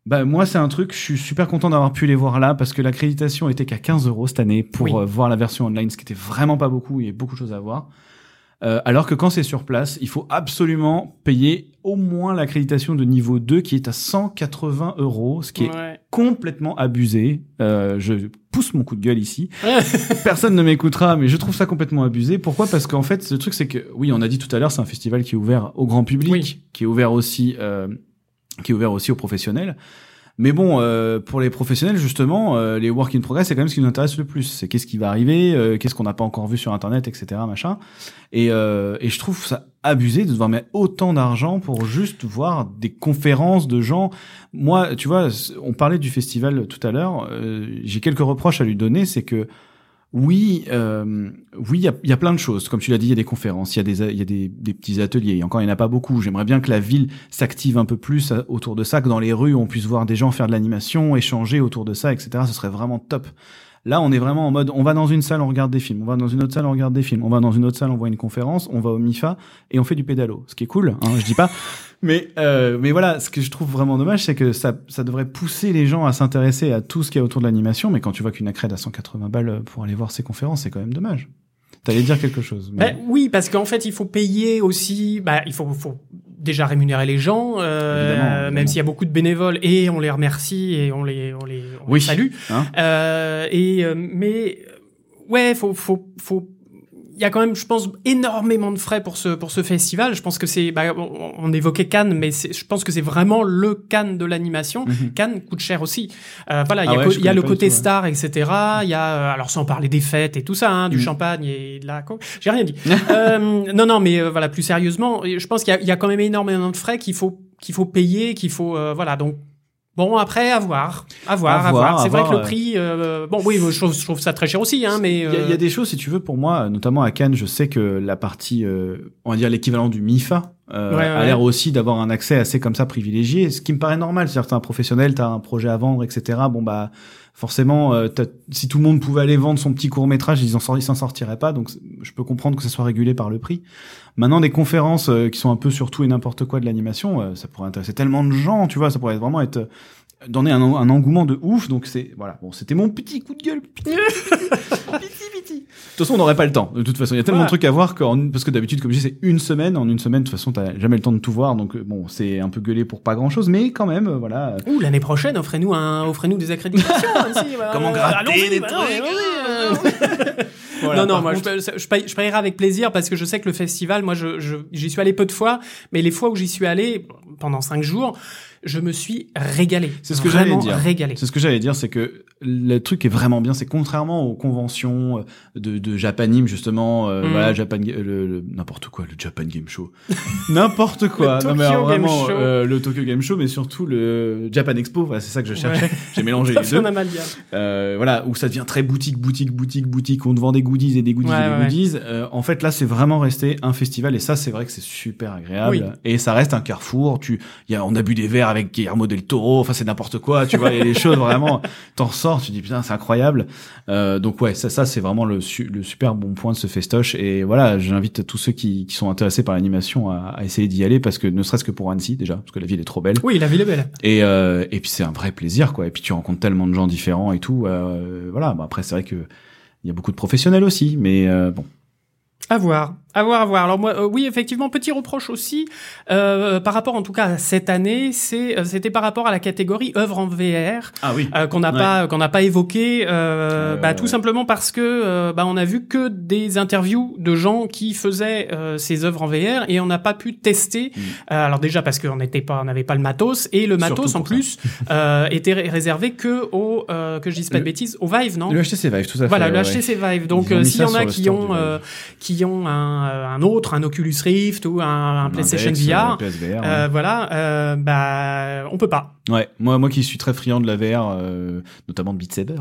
S2: Bah moi c'est un truc, je suis super content d'avoir pu les voir là parce que l'accréditation était qu'à 15 euros cette année pour
S1: Oui.
S2: euh, voir la version online, ce qui était vraiment pas beaucoup, il y a beaucoup de choses à voir. Euh, alors que quand c'est sur place, il faut absolument payer au moins l'accréditation de niveau 2 qui est à 180 euros, ce qui est complètement abusé. Euh, je pousse mon coup de gueule ici. Personne ne m'écoutera, mais je trouve ça complètement abusé. Pourquoi? Parce qu'en fait, le truc, c'est que, oui, on a dit tout à l'heure, c'est un festival qui est ouvert au grand public,
S1: Oui.
S2: qui est ouvert aussi, euh, qui est ouvert aussi aux professionnels. Mais bon, euh, pour les professionnels, justement, euh, les work in progress, c'est quand même ce qui nous intéresse le plus. C'est qu'est-ce qui va arriver, euh, qu'est-ce qu'on n'a pas encore vu sur Internet, etc., machin. Et, euh, et je trouve ça abusé de devoir mettre autant d'argent pour juste voir des conférences de gens. Moi, tu vois, on parlait du festival tout à l'heure. euh, J'ai quelques reproches à lui donner, c'est que oui, euh, oui, il y a, plein de choses. Comme tu l'as dit, il y a des conférences, il y a des, y a des, des petits ateliers. Et encore, il n'y en a pas beaucoup. J'aimerais bien que la ville s'active un peu plus euh, autour de ça, que dans les rues, on puisse voir des gens faire de l'animation, échanger autour de ça, etc. Ce serait vraiment top. Là, on est vraiment en mode, on va dans une salle, on regarde des films. On va dans une autre salle, on regarde des films. On va dans une autre salle, on voit une conférence. On va au MIFA et on fait du pédalo. Ce qui est cool, hein, je dis pas. Mais, euh, mais voilà, ce que je trouve vraiment dommage, c'est que ça, ça devrait pousser les gens à s'intéresser à tout ce qu'il y a autour de l'animation. Mais quand tu vois qu'une accrède à 180 balles pour aller voir ces conférences, c'est quand même dommage. T'allais dire quelque chose. mais-
S1: Ben oui, parce qu'en fait, il faut payer aussi. Bah, il faut, faut déjà rémunérer les gens, euh,
S2: Évidemment, évidemment.
S1: même s'il y a beaucoup de bénévoles et on les remercie et on les on les, on
S2: Oui.
S1: les salue.
S2: Hein
S1: Euh, et euh, mais ouais, faut faut faut y a quand même, je pense, énormément de frais pour ce pour ce festival. Je pense que c'est, bah, on, on évoquait Cannes, mais je pense que c'est vraiment le Cannes de l'animation.
S2: Mhm.
S1: Cannes coûte cher aussi. Euh, voilà, il y
S2: Ah
S1: a,
S2: ouais,
S1: il y le côté
S2: tout, ouais.
S1: star, etc. Il y a, euh, alors sans parler des fêtes et tout ça, hein, du
S2: Mhm.
S1: champagne et de la coke. J'ai rien dit. euh, non, non, mais euh, voilà, plus sérieusement, je pense qu'il y a, il y a quand même énormément de frais qu'il faut qu'il faut payer, qu'il faut, euh, voilà, donc. Bon après à voir, à voir,
S2: À
S1: à
S2: voir,
S1: C'est vrai
S2: voir,
S1: que le
S2: euh.
S1: prix, euh, bon oui, je trouve, je trouve ça très cher aussi, hein, mais
S2: Il y, a, il y a
S1: euh,
S2: des choses, si tu veux, pour moi, notamment à Cannes, je sais que la partie, euh, on va dire l'équivalent du MIFA, euh,
S1: Ouais, ouais,
S2: a l'air aussi d'avoir un accès assez comme ça privilégié, ce qui me paraît normal. C'est-à-dire que t'es un professionnel, t'as un projet à vendre, etc. Bon bah forcément, euh, si tout le monde pouvait aller vendre son petit court métrage, ils en s'en sortiraient pas. Donc je peux comprendre que ça soit régulé par le prix. Maintenant, des conférences euh, qui sont un peu sur tout et n'importe quoi de l'animation, euh, ça pourrait intéresser tellement de gens, tu vois, ça pourrait vraiment être donner un, un engouement de ouf. Donc c'est voilà, bon, c'était mon petit coup de gueule. Petit, De toute façon, on n'aurait pas le temps. De toute façon, il y a tellement de trucs à voir qu'en- parce que d'habitude, comme je dis, c'est une semaine. En une semaine, de toute façon, t'as jamais le temps de tout voir. Donc euh, bon, c'est un peu gueulé pour pas grand chose, mais quand même, euh, voilà.
S1: Ouh, l'année prochaine, offrez-nous un, offrez-nous des accréditations. Annecy, bah,
S2: Comment gratter des
S1: bah,
S2: trucs. Voilà,
S1: non, non, moi,
S2: contre-
S1: je, je, paye- je payerai avec plaisir parce que je sais que le festival, moi, je, je- j'y suis allé peu de fois, mais les fois où j'y suis allé pendant cinq jours, je me suis régalé.
S2: C'est ce que j'allais dire.
S1: Régalé.
S2: C'est ce que j'allais dire, c'est que le truc est vraiment bien. C'est contrairement aux conventions euh, de, de Japanim justement, euh,
S1: Mhm.
S2: voilà, Japan, le, le- n'importe quoi, le Japan Game Show, n'importe quoi.
S1: Le
S2: non mais
S1: Tokyo
S2: alors,
S1: Game Show.
S2: euh, le Tokyo Game Show, mais surtout le Japan Expo. Voilà, c'est ça que je cherchais.
S1: Ouais.
S2: J'ai mélangé les deux. Euh, voilà, où ça devient très boutique, boutique, boutique, boutique. On te vend des goodies et des goodies
S1: Ouais,
S2: et des
S1: ouais,
S2: goodies. En fait, là, c'est vraiment resté un festival et ça, c'est vrai que c'est super agréable.
S1: Oui.
S2: Et ça reste un carrefour. Tu, il y a, on a bu des verres avec Guillermo del Toro. Enfin, c'est n'importe quoi. Tu vois, il y a des choses vraiment. T'en ressors, tu dis putain, c'est incroyable. Euh, donc ouais, ça, ça, c'est vraiment le, su- le super bon point de ce festoche. Et voilà, j'invite tous ceux qui, qui sont intéressés par l'animation à, à essayer d'y aller parce que ne serait-ce que pour Annecy déjà, parce que la ville est trop belle.
S1: Oui, la ville est belle.
S2: Et, euh, et puis c'est un vrai plaisir, quoi. Et puis tu rencontres tellement de gens différents et tout. euh, voilà. Bon, après, c'est vrai que il y a beaucoup de professionnels aussi, mais euh, bon.
S1: À voir, à voir, à voir. Alors moi, euh, oui, effectivement, petit reproche aussi euh, par rapport, en tout cas, à cette année, c'est, euh, c'était par rapport à la catégorie œuvre en VR.
S2: Ah oui.
S1: euh, qu'on n'a
S2: Ouais.
S1: pas qu'on n'a pas évoqué euh,
S2: Euh,
S1: bah, tout simplement parce que euh, bah, on a vu que des interviews de gens qui faisaient euh, ces œuvres en VR et on n'a pas pu tester
S2: Mm.
S1: Euh, alors déjà parce qu'on n'était pas on n'avait pas le matos et le matos
S2: Surtout
S1: en plus euh, était ré- réservé que au euh, que je dise pas de bêtises au Vive non?
S2: Le HTC Vive, tout à fait.
S1: voilà, le
S2: ouais,
S1: HTC Vive. Donc, euh, s'il y en a qui ont, euh, qui ont un, euh, un autre, un Oculus Rift ou un, un PlayStation
S2: Index,
S1: VR,
S2: euh, PSVR,
S1: euh, voilà, euh, bah, on peut pas.
S2: ouais. Moi, moi qui suis très friand de la VR, notamment de Beat Saber,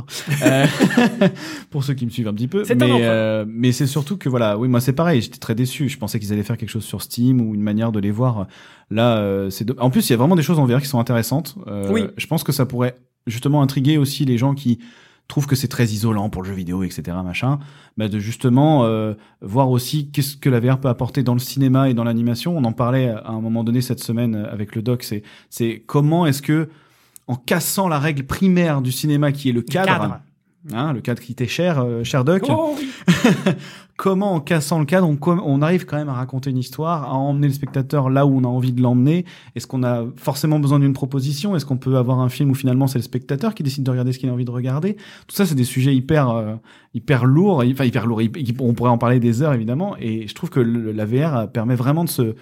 S2: pour ceux qui me suivent un petit peu.
S1: C'est
S2: mais mais c'est surtout que voilà, oui, moi c'est pareil. J'étais très déçu. Je pensais qu'ils allaient faire quelque chose sur Steam ou une manière de les voir. Là, c'est. En plus, il y a vraiment des choses en VR qui sont intéressantes.
S1: Oui.
S2: Je pense que ça pourrait justement intriguer aussi les gens qui trouvent que c'est très isolant pour le jeu vidéo, etc. Machin, bah de justement euh, voir aussi qu'est-ce que la VR peut apporter dans le cinéma et dans l'animation. On en parlait à un moment donné cette semaine avec le doc. C'est c'est comment est-ce que en cassant la règle primaire du cinéma qui est le cadre, Hein, le cadre qui t'est cher, euh, cher doc,
S1: Oh,
S2: comment en cassant le cadre, on, on arrive quand même à raconter une histoire, à emmener le spectateur là où on a envie de l'emmener? Est-ce qu'on a forcément besoin d'une proposition? Est-ce qu'on peut avoir un film où finalement c'est le spectateur qui décide de regarder ce qu'il a envie de regarder? Tout ça, c'est des sujets hyper, euh, hyper lourds, enfin hyper lourds. On pourrait en parler des heures évidemment, et je trouve que le- la VR permet vraiment de se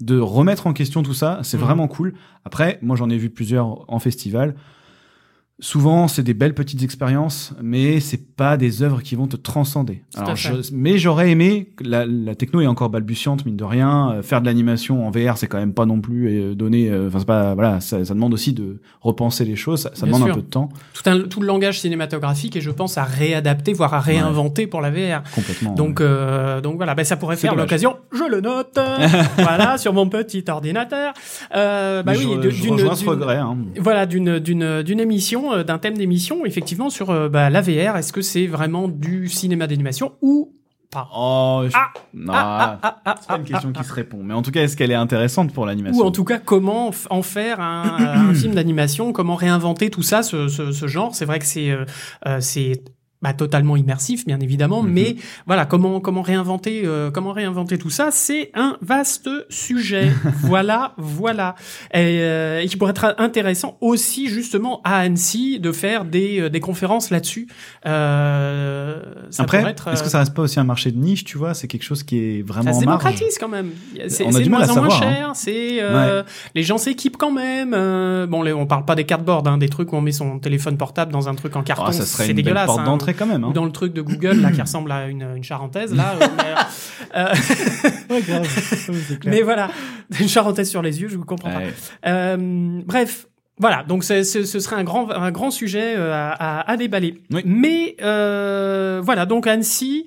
S2: de remettre en question tout ça. C'est
S1: Mhm.
S2: vraiment cool. Après, moi j'en ai vu plusieurs en festival. Souvent, c'est des belles petites expériences, mais c'est pas des œuvres qui vont te transcender. Alors, je- mais j'aurais aimé. La, la techno est encore balbutiante, mine de rien. Euh, faire de l'animation en VR, c'est quand même pas non plus euh, donné. euh, Enfin, c'est pas voilà. Ça, ça demande aussi de repenser les choses. Ça, demande
S1: sûr.
S2: un peu de temps,
S1: tout, un, tout le langage cinématographique et je pense à réadapter, voire à réinventer pour la VR.
S2: complètement.
S1: Donc, euh, donc voilà, ben ça pourrait faire l'occasion. Je le note, voilà, sur mon petit ordinateur. Euh, bah
S2: Mais
S1: oui.
S2: Hein.
S1: Voilà, d'une émission, euh, d'un thème d'émission, effectivement sur euh, bah, la VR. Est-ce que c'est vraiment du cinéma d'animation ou pas?
S2: Oh, je-
S1: Ah,
S2: non,
S1: ah, ah, ah,
S2: c'est pas une
S1: ah,
S2: question
S1: ah,
S2: qui se répond. Mais en tout cas, est-ce qu'elle est intéressante pour l'animation?
S1: Ou en tout cas, comment en faire un, un film d'animation? Comment réinventer tout ça, ce, ce, ce genre? C'est vrai que c'est euh, euh, c'est bah, totalement immersif, bien évidemment,
S2: Mhm.
S1: mais voilà, comment comment réinventer euh, comment réinventer tout ça, c'est un vaste sujet. voilà, voilà, et, euh, et qui pourrait être intéressant aussi justement à Annecy de faire des euh, des conférences là-dessus. Euh, ça
S2: Après,
S1: être,
S2: est-ce que
S1: euh,
S2: ça reste pas aussi un marché de niche, tu vois? C'est quelque chose qui est vraiment
S1: ça se démocratise quand même. C'est
S2: a
S1: c'est
S2: du
S1: de moins en moins
S2: hein.
S1: cher. C'est euh, les gens s'équipent quand même. euh, bon, les, on parle pas des cardboards, hein, des trucs où on met son téléphone portable dans un truc en carton.
S2: Ah, ça serait
S1: c'est
S2: porte
S1: hein.
S2: Quand même.
S1: Ou
S2: Hein.
S1: dans le truc de Google là qui ressemble à une, une charentaise là. euh, mais, euh,
S2: Ouais, grave. c'est clair.
S1: mais voilà, une charentaise sur les yeux, je vous comprends pas. Euh, bref. Voilà, donc c'est- ce ce serait un grand, un grand sujet euh, à, à, à déballer.
S2: Oui.
S1: Mais euh, voilà, donc Annecy,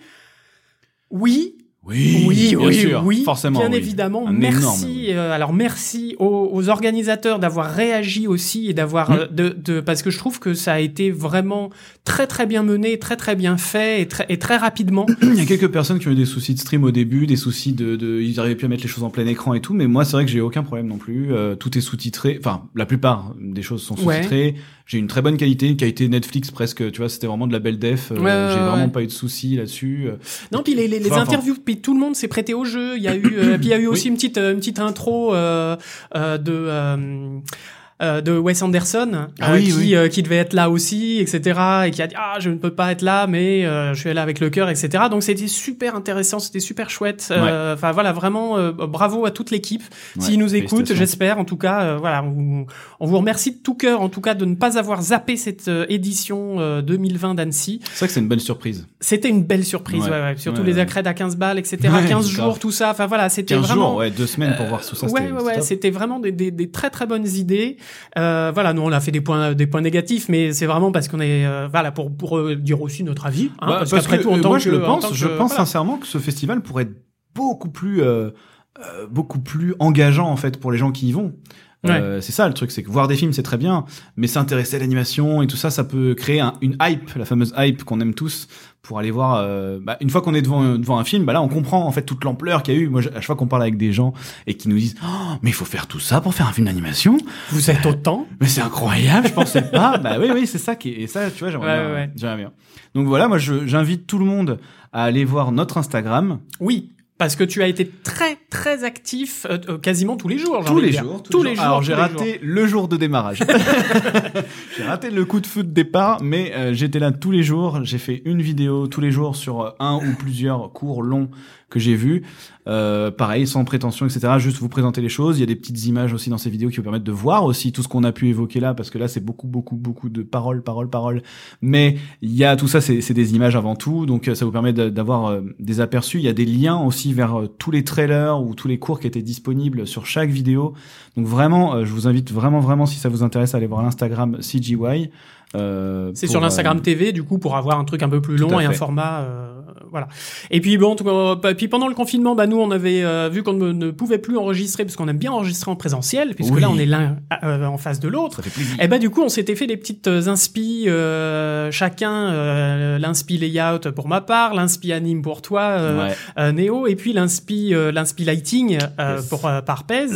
S1: oui,
S2: Oui,
S1: oui,
S2: bien
S1: oui,
S2: sûr,
S1: oui,
S2: forcément.
S1: bien
S2: oui.
S1: évidemment.
S2: Un
S1: merci.
S2: énorme, oui.
S1: euh, alors merci aux, aux organisateurs d'avoir réagi aussi et d'avoir euh, de, de parce que je trouve que ça a été vraiment très très bien mené, très très bien fait et très et très rapidement.
S2: Il y a quelques personnes qui ont eu des soucis de stream au début, des soucis de, de ils arrivaient plus à mettre les choses en plein écran et tout, mais moi c'est vrai que j'ai aucun problème non plus. Euh, tout est sous-titré, enfin la plupart des choses sont
S1: Ouais.
S2: sous-titrées. J'ai une très bonne qualité, une qualité Netflix presque, tu vois, c'était vraiment de la belle def. Euh,
S1: Ouais,
S2: j'ai
S1: ouais,
S2: vraiment pas eu de soucis là-dessus. Euh,
S1: Non, puis les, les, les
S2: Enfin,
S1: interviews, puis tout le monde s'est prêté au jeu. Il y a eu, puis il y a eu aussi
S2: Oui.
S1: une petite, une petite intro euh, euh, de. Euh, de Wes Anderson
S2: Ah
S1: euh,
S2: oui,
S1: qui,
S2: oui.
S1: euh, qui devait être là aussi etc et qui a dit ah je ne peux pas être là mais euh, je suis là avec le cœur etc donc c'était super intéressant c'était super chouette Euh, enfin voilà vraiment euh, bravo à toute l'équipe
S2: Ouais,
S1: s'ils nous écoutent j'espère en tout cas euh, voilà on, on vous remercie de tout cœur en tout cas de ne pas avoir zappé cette euh, édition euh, 2020 d'Annecy
S2: C'est vrai que c'est une bonne surprise.
S1: c'était une belle surprise, ouais.
S2: Ouais.
S1: ouais. surtout
S2: Ouais,
S1: les
S2: ouais.
S1: accrèdes à 15 balles, etc.
S2: Ouais,
S1: 15
S2: grave.
S1: jours, tout ça. Enfin voilà, c'était
S2: 15
S1: vraiment.
S2: jours, ouais, deux semaines pour voir tout ça.
S1: ouais,
S2: c'était-
S1: ouais,
S2: c'était
S1: ouais, c'était vraiment des, des, des très très bonnes idées. Euh, voilà, nous on a fait des points des points négatifs, mais c'est vraiment parce qu'on est euh, voilà pour pour euh, dire aussi notre avis. Hein,
S2: Bah,
S1: parce,
S2: parce
S1: qu'après tout, en
S2: euh,
S1: tant
S2: moi
S1: que,
S2: je le
S1: en
S2: pense, je pense
S1: voilà.
S2: sincèrement que ce festival pourrait être beaucoup plus, euh, euh, beaucoup plus engageant en fait pour les gens qui y vont. Euh, c'est ça le truc, c'est que voir des films c'est très bien, mais s'intéresser à l'animation et tout ça, ça peut créer un- une hype, la fameuse hype qu'on aime tous pour aller voir. euh, bah, une fois qu'on est devant devant un film, bah là on comprend en fait toute l'ampleur qu'il y a eu. Moi, à chaque fois qu'on parle avec des gens et qui nous disent, oh, mais il faut faire tout ça pour faire un film d'animation,
S1: Vous êtes autant.
S2: mais c'est incroyable, je pensais pas. bah oui, oui, c'est ça qui est, et ça, tu vois, j'aimerais
S1: Ouais,
S2: bien,
S1: ouais, ouais.
S2: bien. Donc voilà, moi, j'invite tout le monde à aller voir notre Instagram.
S1: Oui. Parce que tu as été très très actif euh, euh, quasiment tous les jours.
S2: Tous les,
S1: dire.
S2: jours,
S1: tous les jours.
S2: Alors j'ai raté le jour de démarrage. j'ai raté le coup de feu de départ, mais euh, j'étais là tous les jours. J'ai fait une vidéo tous les jours sur euh, un ou plusieurs cours longs que j'ai vus. Euh, pareil, sans prétention, etc. Juste vous présenter les choses. Il y a des petites images aussi dans ces vidéos qui vous permettent de voir aussi tout ce qu'on a pu évoquer là, parce que là c'est beaucoup, beaucoup, beaucoup de paroles, paroles, paroles. Mais il y a tout ça, c'est des images avant tout, donc euh, ça vous permet d'avoir euh, des aperçus. Il y a des liens aussi vers euh, tous les trailers ou tous les cours qui étaient disponibles sur chaque vidéo. Donc vraiment, je vous invite vraiment, vraiment, si ça vous intéresse, à aller voir l'Instagram CGY. Euh,
S1: C'est sur l'Instagram
S2: euh,
S1: TV, du coup, pour avoir un truc un peu plus long et un format, euh, voilà. Et puis bon, bah, puis pendant le confinement, bah nous, on avait euh, vu qu'on ne, pouvait plus enregistrer parce qu'on aime bien enregistrer en présentiel, puisque
S2: Oui.
S1: là, on est l'un euh, en face de l'autre. Et bah du coup, on s'était fait des petites inspi, euh, chacun euh, l'inspi layout pour ma part, l'inspi anime pour toi, euh,
S2: Ouais.
S1: Néo, et puis l'inspi l'inspi lighting euh,
S2: Yes.
S1: pour euh, par Pez.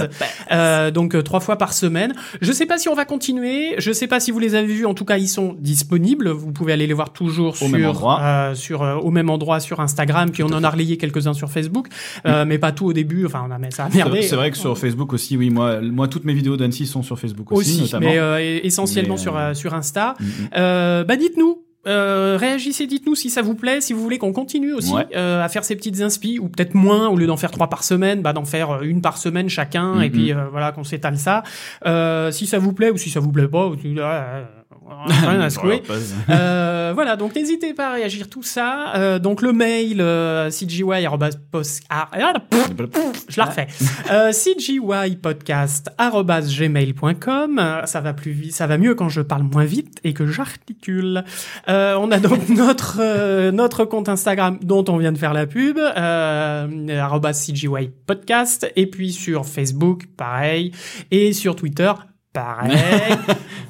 S1: Euh, donc trois fois par semaine. Je sais pas si on va continuer. Je sais pas si vous les avez vus. En tout cas, ils sont disponibles. Vous pouvez aller les voir toujours
S2: Au
S1: sur
S2: même endroit.
S1: euh, sur euh, au même endroit sur Instagram. Puis on en a relayé quelques uns sur Facebook, euh, mais pas tout au début. Enfin, on a mais ça a
S2: C'est
S1: merdé.
S2: c'est vrai que sur Facebook aussi, oui, moi, moi toutes mes vidéos d'Annecy sont sur Facebook aussi,
S1: aussi,
S2: notamment.
S1: mais essentiellement
S2: Mais,
S1: sur sur Insta.
S2: Mm, mm.
S1: Bah dites-nous. Euh, réagissez, dites-nous si ça vous plaît, si vous voulez qu'on continue aussi
S2: Ouais.
S1: euh, à faire ces petites inspi ou peut-être moins au lieu d'en faire trois par semaine, bah d'en faire une par semaine chacun et
S2: Mhm.
S1: puis euh, voilà qu'on s'étale ça. Si ça vous plaît ou si ça vous plaît pas, rien à secouer.
S2: Voilà,
S1: Euh, voilà, donc n'hésitez pas à réagir tout ça. Euh, donc le mail euh, cgy arobase post- ah, pff, je la refais. Euh, cgypodcast@gmail.com. Ça va plus vite, ça va mieux quand je parle moins vite et que j'articule. Euh, on a donc notre euh, notre compte Instagram dont on vient de faire la pub, euh, cgypodcast, et puis sur Facebook, pareil, et sur Twitter. Pareil.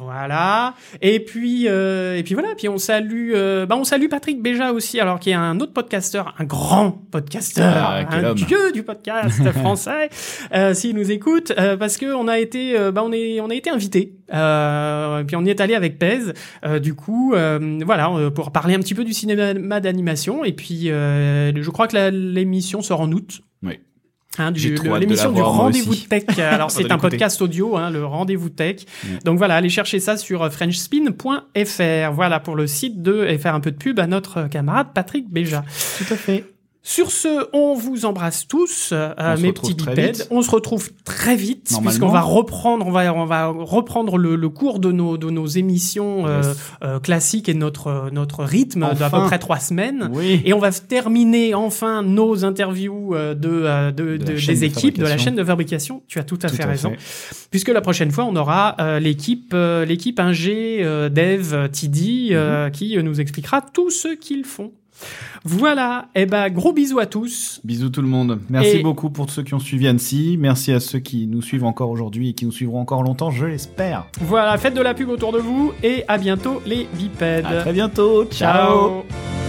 S1: Voilà. Et puis, euh, et puis voilà. Puis on salue, euh, bah on salue Patrick Béja aussi, alors qui est un autre podcasteur, un grand podcasteur,
S2: Ah,
S1: un
S2: homme.
S1: dieu du podcast français, euh, s'il nous écoute, euh, parce que on a été, euh, bah on est, on a été invité. Euh, puis on y est allé avec Pez. Euh, du coup, euh, voilà, pour parler un petit peu du cinéma d'animation. Et puis, euh, je crois que l'émission sort en août.
S2: Oui.
S1: Hein, l'émission du rendez-vous tech. Alors c'est un podcast audio, hein, le rendez-vous tech.
S2: Ouais.
S1: Donc voilà, allez chercher ça sur euh, frenchspin.fr. Voilà pour le site de et faire un peu de pub à notre camarade Patrick Béja.
S2: Tout à fait.
S1: Sur ce, on vous embrasse tous, euh, mes petits bipèdes. On se retrouve très vite puisqu'on va reprendre, on va, on va reprendre le, le cours de nos, de nos émissions euh,
S2: Yes.
S1: euh, classiques et notre, notre rythme d'à peu
S2: Enfin.
S1: près trois semaines.
S2: Oui.
S1: Et on va terminer enfin nos interviews de, de, des
S2: de
S1: équipes de la chaîne de fabrication. Tu as tout à
S2: Tout
S1: fait
S2: à
S1: raison.
S2: fait.
S1: Puisque la prochaine fois, on aura l'équipe l'équipe ingé, dev, TD, euh, qui nous expliquera tout ce qu'ils font. Voilà. Et ben gros bisous à tous.
S2: Bisous tout le monde. Merci
S1: Et-
S2: beaucoup pour ceux qui ont suivi Annecy. Merci à ceux qui nous suivent encore aujourd'hui et qui nous suivront encore longtemps, je l'espère.
S1: Voilà, faites de la pub autour de vous et à bientôt les bipèdes.
S2: À très bientôt. Ciao.
S1: Ciao.